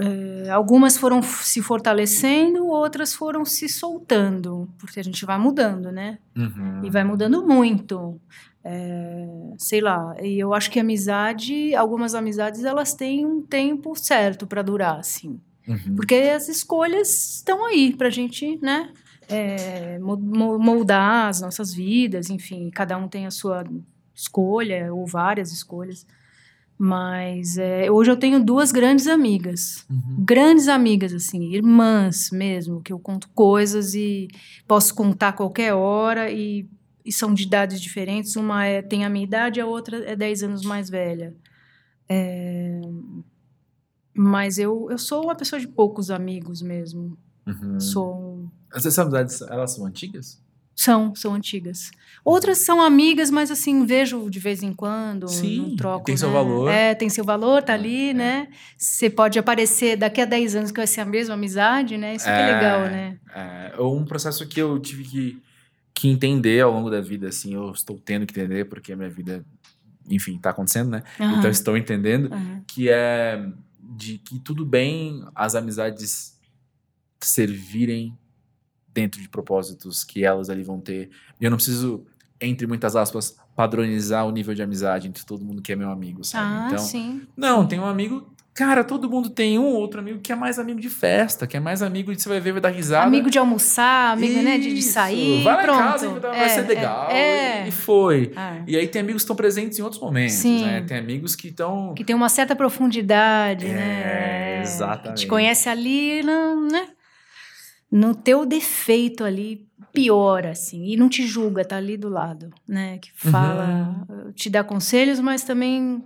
É, algumas foram se fortalecendo, outras foram se soltando, porque a gente vai mudando, né? Uhum. E vai mudando muito. É, sei lá, e eu acho que amizade, algumas amizades, elas têm um tempo certo para durar, assim. Uhum. Porque as escolhas estão aí pra gente, né? é, mo- mo- moldar as nossas vidas, enfim, cada um tem a sua escolha, ou várias escolhas. Mas é, hoje eu tenho duas grandes amigas. Uhum. Grandes amigas, assim, irmãs mesmo, que eu conto coisas e posso contar a qualquer hora e, e são de idades diferentes. Uma é, tem a minha idade, a outra é 10 anos mais velha. É, mas eu, eu sou uma pessoa de poucos amigos mesmo. Uhum. Sou. Essas amizades, elas são antigas? São, são antigas. Outras são amigas, mas assim, vejo de vez em quando, Sim, troco. tem seu né? valor. É, tem seu valor, tá ali, É. né? Você pode aparecer daqui a 10 anos que vai ser a mesma amizade, né? Isso que é legal, né? É um processo que eu tive que, que entender ao longo da vida, assim, eu estou tendo que entender, porque a minha vida, enfim, tá acontecendo, né? Aham, Então estou entendendo, aham. que é de que tudo bem as amizades servirem dentro de propósitos que elas ali vão ter. E eu não preciso, entre muitas aspas, padronizar o nível de amizade entre todo mundo que é meu amigo, sabe? Ah, então, sim. não, tem um amigo. Cara, todo mundo tem um ou outro amigo que é mais amigo de festa, que é mais amigo de você vai ver, vai dar risada. Amigo de almoçar, amigo, né? De, de sair. Vai lá pronto. em casa vai É, ser legal. É, E, e é. foi. Ah, E aí tem amigos que estão presentes em outros momentos, Sim. né? Tem amigos que estão. Que tem uma certa profundidade, É, né? exatamente. Que te conhece ali, no, né? No teu defeito ali, pior, assim. E não te julga, tá ali do lado, né? Que fala, Uhum. te dá conselhos, mas também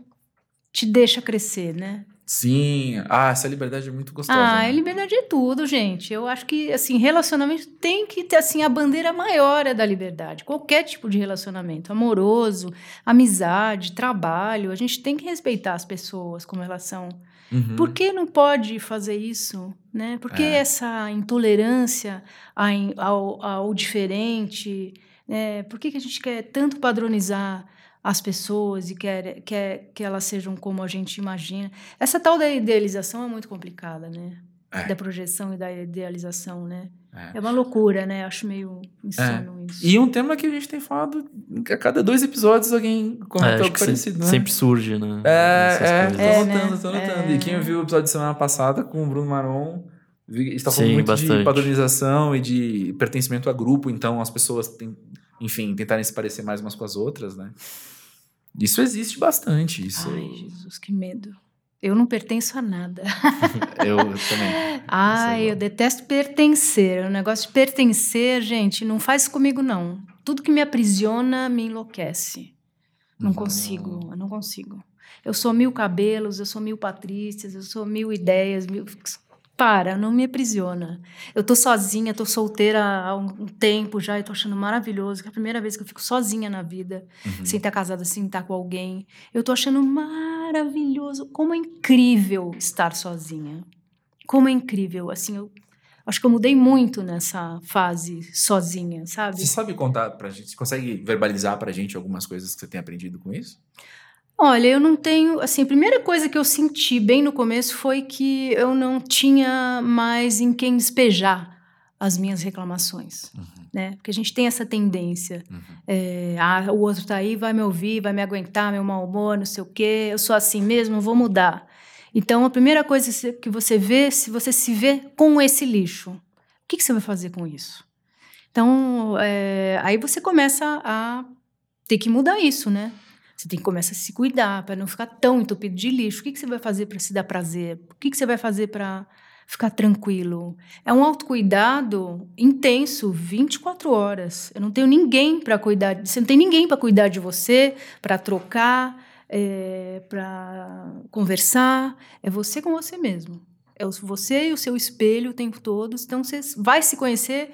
te deixa crescer, né? Sim. Ah, essa liberdade é muito gostosa. Ah, né? liberdade é tudo, gente. Eu acho que, assim, relacionamento tem que ter, assim, a bandeira maior é da liberdade. Qualquer tipo de relacionamento, amoroso, amizade, trabalho, a gente tem que respeitar as pessoas como elas são. Uhum. Por que não pode fazer isso? Né? Por que É. essa intolerância ao, ao diferente? né? Por que, que a gente quer tanto padronizar as pessoas e quer, quer que elas sejam como a gente imagina? Essa tal da idealização é muito complicada, né? É. Da projeção e da idealização, né? É. É uma loucura, né? Acho meio insano isso. E um tema que a gente tem falado a cada dois episódios alguém É, comenta acho algo parecido, sempre, né? sempre surge, né? É, essas é, coisas. tô É, notando, né? tô notando. É. E quem ouviu o episódio de semana passada com o Bruno Maron Está falando Sim, muito bastante. de padronização e de pertencimento a grupo, então as pessoas, tem, enfim, tentarem se parecer mais umas com as outras, né? Isso existe bastante. Isso Ai, Jesus, que medo. Eu não pertenço a nada. eu também. Lá. eu detesto pertencer. O negócio de pertencer, gente, não faz comigo, não. Tudo que me aprisiona me enlouquece. Não Uhum. consigo, eu não consigo. Eu sou mil cabelos, eu sou mil patrícias, eu sou mil ideias, mil. Para, não me aprisiona. Eu tô sozinha, tô solteira há um tempo já e tô achando maravilhoso, que é a primeira vez que eu fico sozinha na vida, Uhum. sem estar casada, sem estar com alguém. Eu tô achando maravilhoso, como é incrível estar sozinha. Como é incrível, assim, eu acho que eu mudei muito nessa fase sozinha, sabe? Você sabe contar pra gente? Você consegue verbalizar pra gente algumas coisas que você tem aprendido com isso? Olha, eu não tenho. Assim, a primeira coisa que eu senti bem no começo foi que eu não tinha mais em quem despejar as minhas reclamações. Né? Porque a gente tem essa tendência. Uhum. é, ah, o outro tá aí, vai me ouvir, vai me aguentar, meu mau humor, não sei o quê. Eu sou assim mesmo, vou mudar. Então, a primeira coisa que você vê, se você se vê com esse lixo, o que, que você vai fazer com isso? Então, é, aí você começa a ter que mudar isso, né? Você tem que começar a se cuidar para não ficar tão entupido de lixo. O que, que você vai fazer para se dar prazer? O que, que você vai fazer para ficar tranquilo? É um autocuidado intenso, 24 horas. Eu não tenho ninguém para cuidar. Você não tem ninguém para cuidar de você, para trocar, para conversar. É você com você mesmo. É você e o seu espelho o tempo todo. Então você vai se conhecer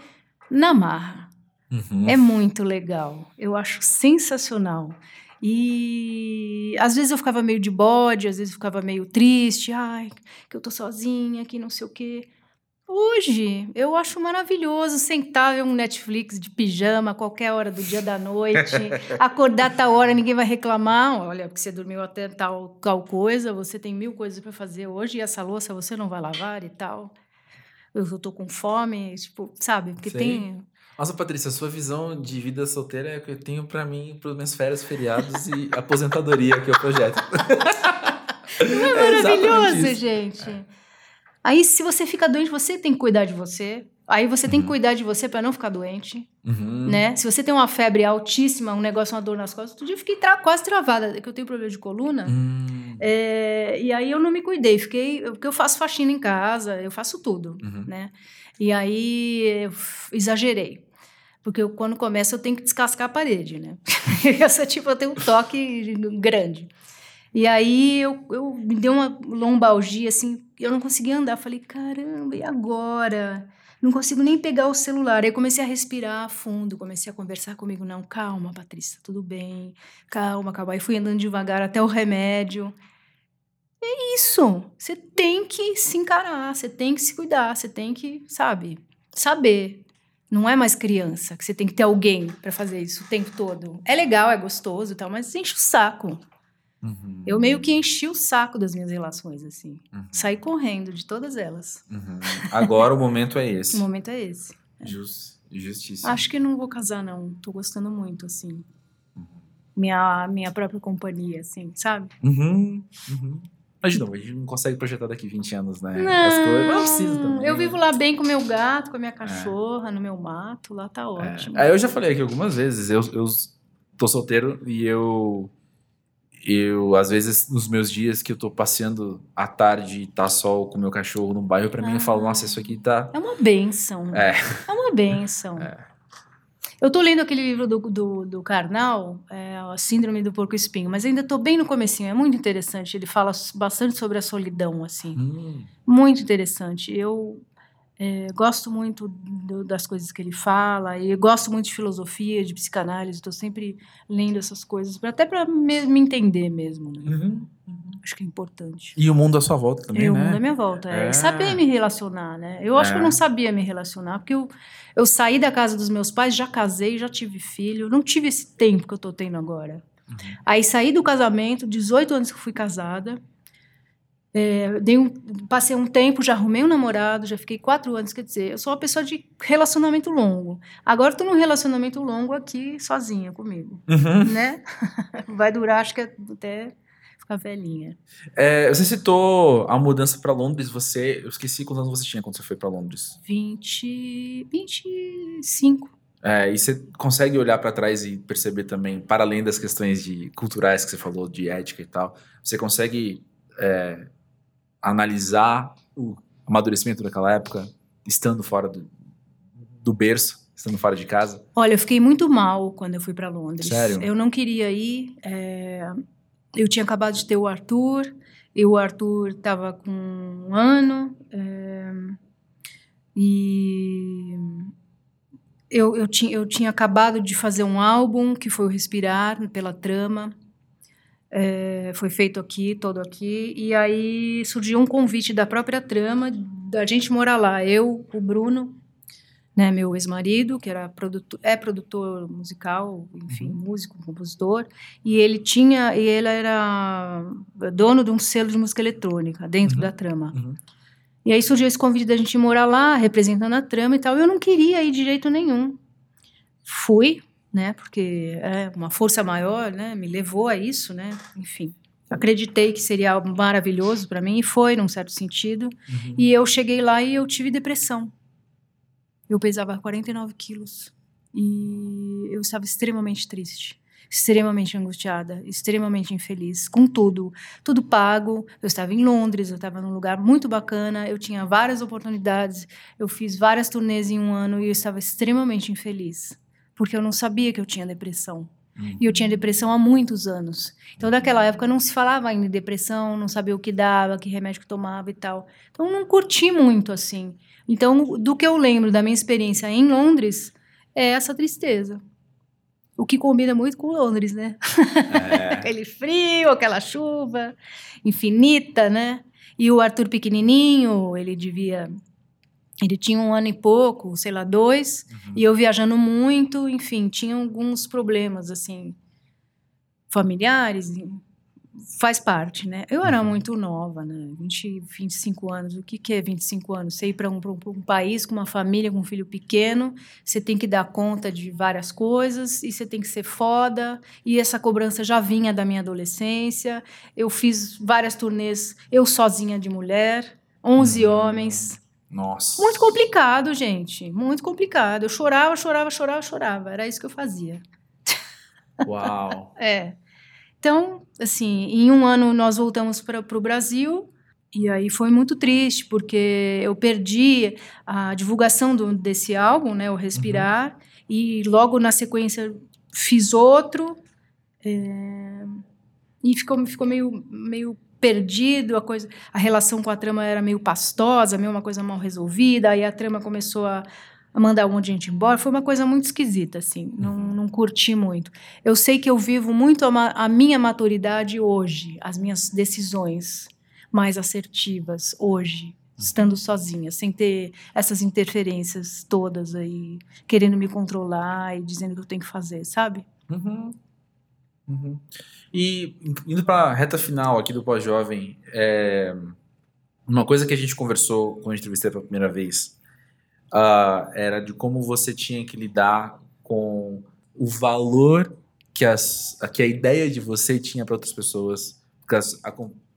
na marra. Uhum. É muito legal. Eu acho sensacional. E às vezes eu ficava meio de bode, às vezes eu ficava meio triste, ai, que eu tô sozinha, que não sei o quê. Hoje, eu acho maravilhoso sentar ver um Netflix de pijama a qualquer hora do dia da noite, acordar tal hora, ninguém vai reclamar. Olha, porque você dormiu até tal, tal coisa, você tem mil coisas para fazer hoje e essa louça você não vai lavar e tal. Eu, tô com fome, tipo, sabe? Porque Sei. tem Nossa, Patrícia, a sua visão de vida solteira é o que eu tenho pra mim, para minhas férias, feriados e aposentadoria, que é o projeto. Não é É maravilhoso, isso. gente. Aí, se você fica doente, você tem que cuidar de você. Aí você tem que cuidar de você para não ficar doente, Uhum. né? Se você tem uma febre altíssima, um negócio, uma dor nas costas, outro dia eu fiquei tra- quase travada, que eu tenho problema de coluna. Hum. É, e aí eu não me cuidei, fiquei. Porque eu faço faxina em casa, eu faço tudo, Uhum. né? E aí eu exagerei. Porque eu, quando começa eu tenho que descascar a parede, né? sou tipo, eu tenho um toque grande. E aí eu, eu me deu uma lombalgia, assim, eu não conseguia andar. Falei, caramba, e agora? Não consigo nem pegar o celular. Aí comecei a respirar fundo, comecei a conversar comigo. Não, calma, Patrícia, tudo bem. Calma, calma. Aí fui andando devagar até o remédio. É isso. Você tem que se encarar, você tem que se cuidar, você tem que, sabe, saber. Não é mais criança, que você tem que ter alguém para fazer isso o tempo todo. É legal, é gostoso e tal, mas enche o saco. Uhum. Eu meio que enchi o saco das minhas relações, assim. Uhum. Saí correndo de todas elas. Uhum. Agora o momento é esse. O momento é esse. Jus, justíssimo. Acho que não vou casar, não. Tô gostando muito, assim. Minha, minha própria companhia, assim, sabe? Uhum. Uhum. Mas não, a gente não consegue projetar daqui 20 anos, né? As coisas. Não precisa também. Eu né? vivo lá bem com meu gato, com a minha cachorra, no meu mato, lá tá ótimo. É, eu já falei aqui algumas vezes, eu, eu tô solteiro e eu. Eu, às vezes, nos meus dias que eu tô passeando à tarde, tá sol com meu cachorro no bairro, pra mim eu falo, Ah. nossa, isso aqui tá. É uma benção. É. É uma benção. Eu tô lendo aquele livro do, do, do Karnal, é, a Síndrome do Porco Espinho, mas ainda tô bem no comecinho, é muito interessante. Ele fala bastante sobre a solidão, assim. Hum, Muito interessante. Eu é, gosto muito do- das coisas que ele fala, e gosto muito de filosofia, de psicanálise, estou sempre lendo essas coisas, até para me, me entender mesmo. né? uhum. Acho que é importante. E o mundo à sua volta também, eu, né? da minha volta. É. É. E saber me relacionar, né? Eu acho que eu É. não sabia me relacionar, porque eu, eu saí da casa dos meus pais, já casei, já tive filho, não tive esse tempo que eu tô tendo agora. Uhum. Aí saí do casamento, 18 anos que fui casada. é, dei um, passei um tempo, já arrumei um namorado, já fiquei quatro anos. Quer dizer, eu sou uma pessoa de relacionamento longo. Agora estou num relacionamento longo aqui, sozinha comigo Uhum. né? Vai durar, acho que até favelinha. É, você citou a mudança para Londres. Você, eu esqueci quantos anos você tinha quando você foi para Londres. 20, 25. É, e você consegue olhar para trás e perceber também, para além das questões de culturais que você falou, de ética e tal, você consegue é, analisar o amadurecimento daquela época, estando fora do, do berço, estando fora de casa? Olha, eu fiquei muito mal quando eu fui para Londres. Sério? Eu não queria ir. é, Eu tinha acabado de ter o Arthur, e o Arthur estava com um ano. é, E eu, eu, tinha, eu tinha acabado de fazer um álbum que foi o Respirar, pela trama. É, foi feito aqui, todo aqui. E aí surgiu um convite da própria trama da gente morar lá. Eu, o Bruno, né, meu ex-marido, que era produtor, é produtor musical, enfim, músico, compositor, e ele tinha, e ele era dono de um selo de música eletrônica dentro Uhum. da trama. Uhum. E aí surgiu esse convite da gente morar lá, representando a trama e tal. Eu não queria ir de jeito nenhum. Fui, né? Porque é uma força maior, né? Me levou a isso, né? Enfim, acreditei que seria algo maravilhoso para mim e foi, num certo sentido. Uhum. E eu cheguei lá e eu tive depressão. Eu pesava 49 quilos e eu estava extremamente triste, extremamente angustiada, extremamente infeliz, com tudo, tudo pago. Eu estava em Londres, eu estava num lugar muito bacana, eu tinha várias oportunidades, eu fiz várias turnês em um ano e eu estava extremamente infeliz, porque eu não sabia que eu tinha depressão. Uhum. E eu tinha depressão há muitos anos. Então, naquela época, não se falava ainda em depressão, não sabia o que dava, que remédio que tomava e tal. Então, não curti muito, assim. Então, do que eu lembro da minha experiência em Londres, é essa tristeza. O que combina muito com Londres, né? É. Aquele frio, aquela chuva infinita, né? E o Arthur pequenininho, ele devia... Ele tinha um ano e pouco, sei lá, dois. Uhum. E eu viajando muito, enfim, tinha alguns problemas, assim, familiares, faz parte, né? Eu era Uhum. muito nova, né? 20, 25 anos. O que, que é 25 anos? Você ir para um, um, um país com uma família, com um filho pequeno, você tem que dar conta de várias coisas e você tem que ser foda. E essa cobrança já vinha da minha adolescência. Eu fiz várias turnês, eu sozinha de mulher, 11 Uhum. homens. Nossa. Muito complicado, gente. Muito complicado. Eu chorava, chorava, chorava, chorava. Era isso que eu fazia. Uau. É. Então, assim, em um ano nós voltamos para o Brasil. E aí foi muito triste, porque eu perdi a divulgação do- desse álbum, né, o Respirar, e logo na sequência fiz outro, é, e ficou, ficou meio, meio perdido, a, coisa, a relação com a trama era meio pastosa, meio uma coisa mal resolvida, aí a trama começou a, a mandar um monte de gente embora, foi uma coisa muito esquisita, assim, não, não curti muito. Eu sei que eu vivo muito a, a minha maturidade hoje, as minhas decisões mais assertivas hoje, estando sozinha, sem ter essas interferências todas aí, querendo me controlar e dizendo o que eu tenho que fazer, sabe? Uhum. Uhum. E indo para a reta final aqui do pós-jovem, é, uma coisa que a gente conversou quando entrevistei pela primeira vez ah, era de como você tinha que lidar com o valor que, as, que a ideia de você tinha para outras pessoas, porque as-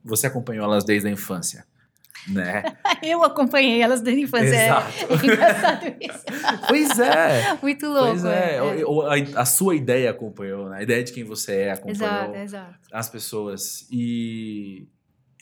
você acompanhou elas desde a infância, né? Eu acompanhei elas desde a infância. é- Exato. É engraçado isso. Pois é. Muito louco. Pois é, é, é. o- a, a sua ideia acompanhou, né? a ideia de quem você é acompanhou Exato, exato. as pessoas. E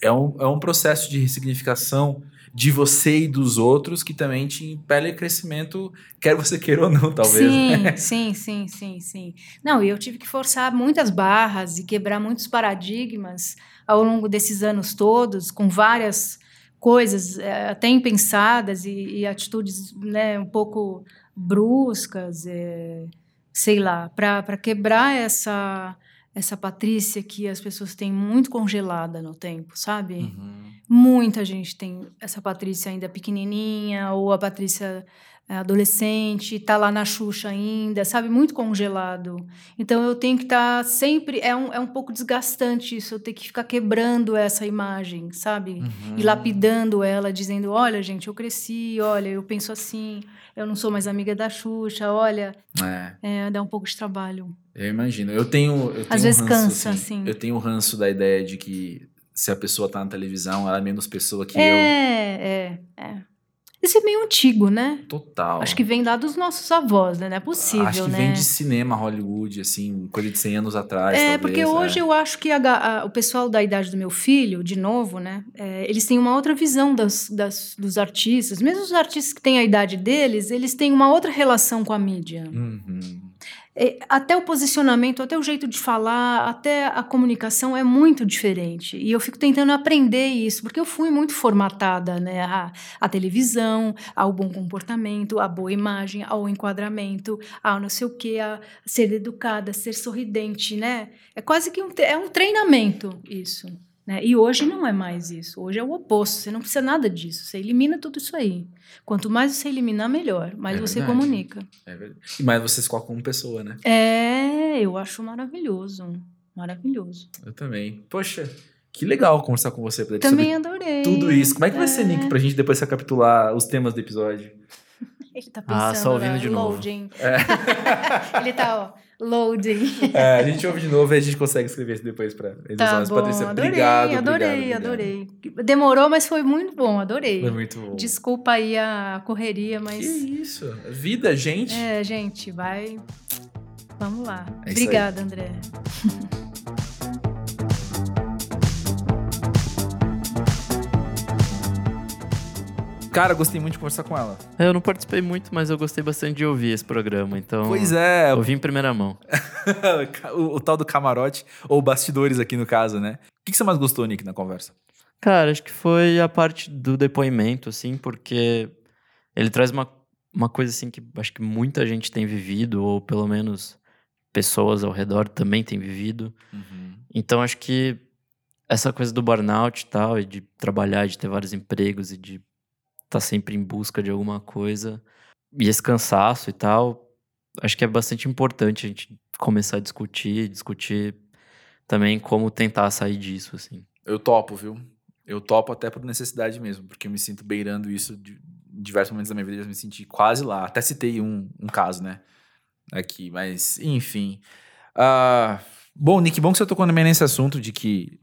é um, é um processo de ressignificação de você e dos outros que também te impele crescimento, quer você queira ou não, talvez. né? Sim, sim, sim, sim, sim. Não, e eu tive que forçar muitas barras e quebrar muitos paradigmas ao longo desses anos todos, com várias coisas eh, até impensadas e, e atitudes né, um pouco bruscas, eh, sei lá, para quebrar essa essa Patrícia que as pessoas têm muito congelada no tempo, sabe? Uhum. Muita gente tem essa Patrícia ainda pequenininha, ou a Patrícia é, adolescente, tá lá na Xuxa ainda, sabe? Muito congelado. Então eu tenho que estar tá sempre. É um, é um pouco desgastante isso, eu ter que ficar quebrando essa imagem, sabe? Uhum. E lapidando ela, dizendo: olha, gente, eu cresci, olha, eu penso assim, eu não sou mais amiga da Xuxa, olha. É. é dá um pouco de trabalho. Eu imagino. Eu tenho. Eu tenho Às um vezes ranço, cansa, assim, assim. Eu tenho o um ranço da ideia de que se a pessoa tá na televisão, ela é menos pessoa que é, eu. É, é, é. Isso é meio antigo, né? Total. Acho que vem lá dos nossos avós, né? Não é possível, acho que né? vem de cinema Hollywood, assim, coisa de 100 anos atrás, É, talvez, porque hoje é. eu acho que a, a, o pessoal da idade do meu filho, de novo, né? É, eles têm uma outra visão das, das, dos artistas. Mesmo os artistas que têm a idade deles, eles têm uma outra relação com a mídia. Uhum. É, até o posicionamento, até o jeito de falar, até a comunicação é muito diferente. E eu fico tentando aprender isso, porque eu fui muito formatada, né? A, a televisão, ao bom comportamento, a boa imagem, ao enquadramento, ao não sei o quê, a ser educada, ser sorridente, né? É quase que um, é um treinamento isso. Né? E hoje não é mais isso. Hoje é o oposto. Você não precisa nada disso. Você elimina tudo isso aí. Quanto mais você eliminar, melhor. Mais é você verdade. comunica. É verdade. E mais você se coloca como pessoa, né? É, eu acho maravilhoso. Maravilhoso. Eu também. Poxa, que legal conversar com você. Também adorei. Tudo isso. Como é que é. vai ser, Nick, pra gente depois recapitular os temas do episódio? Ele tá pensando. Ah, só ouvindo de loading. novo. É. Ele tá, ó. Loading. É, a gente ouve de novo e a gente consegue escrever isso depois para eles. Tá bom, Patrícia, adorei, obrigado, adorei, obrigado, adorei. Demorou, mas foi muito bom, adorei. Foi muito bom. Desculpa aí a correria, mas... Que isso, vida, gente. É, gente, vai... Vamos lá. É Obrigada, André. Cara, gostei muito de conversar com ela. Eu não participei muito, mas eu gostei bastante de ouvir esse programa, então. Pois é. Ouvi em primeira mão. o, o, tal do camarote, ou bastidores aqui no caso, né? O que, que você mais gostou, Nick, na conversa? Cara, acho que foi a parte do depoimento, assim, porque ele traz uma, uma coisa, assim, que acho que muita gente tem vivido, ou pelo menos pessoas ao redor também têm vivido. Uhum. Então, acho que essa coisa do burnout e tal, e de trabalhar, de ter vários empregos e de tá sempre em busca de alguma coisa. E esse cansaço e tal, acho que é bastante importante a gente começar a discutir, discutir também como tentar sair disso, assim. Eu topo, viu? Eu topo até por necessidade mesmo, porque eu me sinto beirando isso de diversos momentos da minha vida, eu me senti quase lá. Até citei um, um caso, né? Aqui, mas enfim. Uh, bom, Nick, bom que você tocou também nesse assunto de que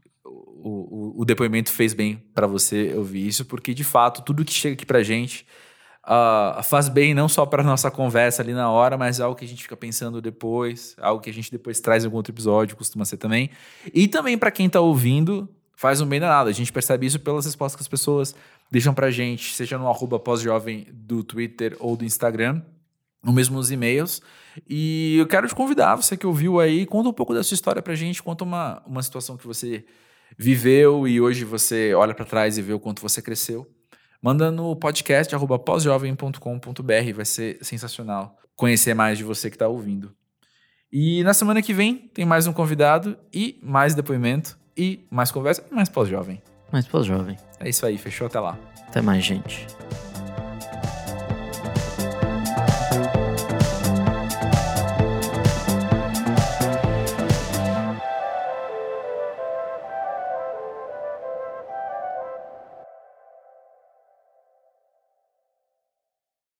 o, o, depoimento fez bem para você ouvir isso, porque de fato tudo que chega aqui pra gente uh, faz bem não só para nossa conversa ali na hora, mas algo que a gente fica pensando depois, algo que a gente depois traz em algum outro episódio, costuma ser também. E também para quem tá ouvindo, faz um bem danado. A gente percebe isso pelas respostas que as pessoas deixam pra gente, seja no arroba pós-jovem do Twitter ou do Instagram, ou mesmo nos e-mails. E eu quero te convidar, você que ouviu aí, conta um pouco da sua história pra gente, conta uma, uma situação que você viveu e hoje você olha para trás e vê o quanto você cresceu, manda no podcast pósjovem.com.br, vai ser sensacional conhecer mais de você que está ouvindo. E na semana que vem tem mais um convidado e mais depoimento e mais conversa e mais pós-jovem. Mais pós-jovem. É isso aí, fechou até lá. Até mais, gente.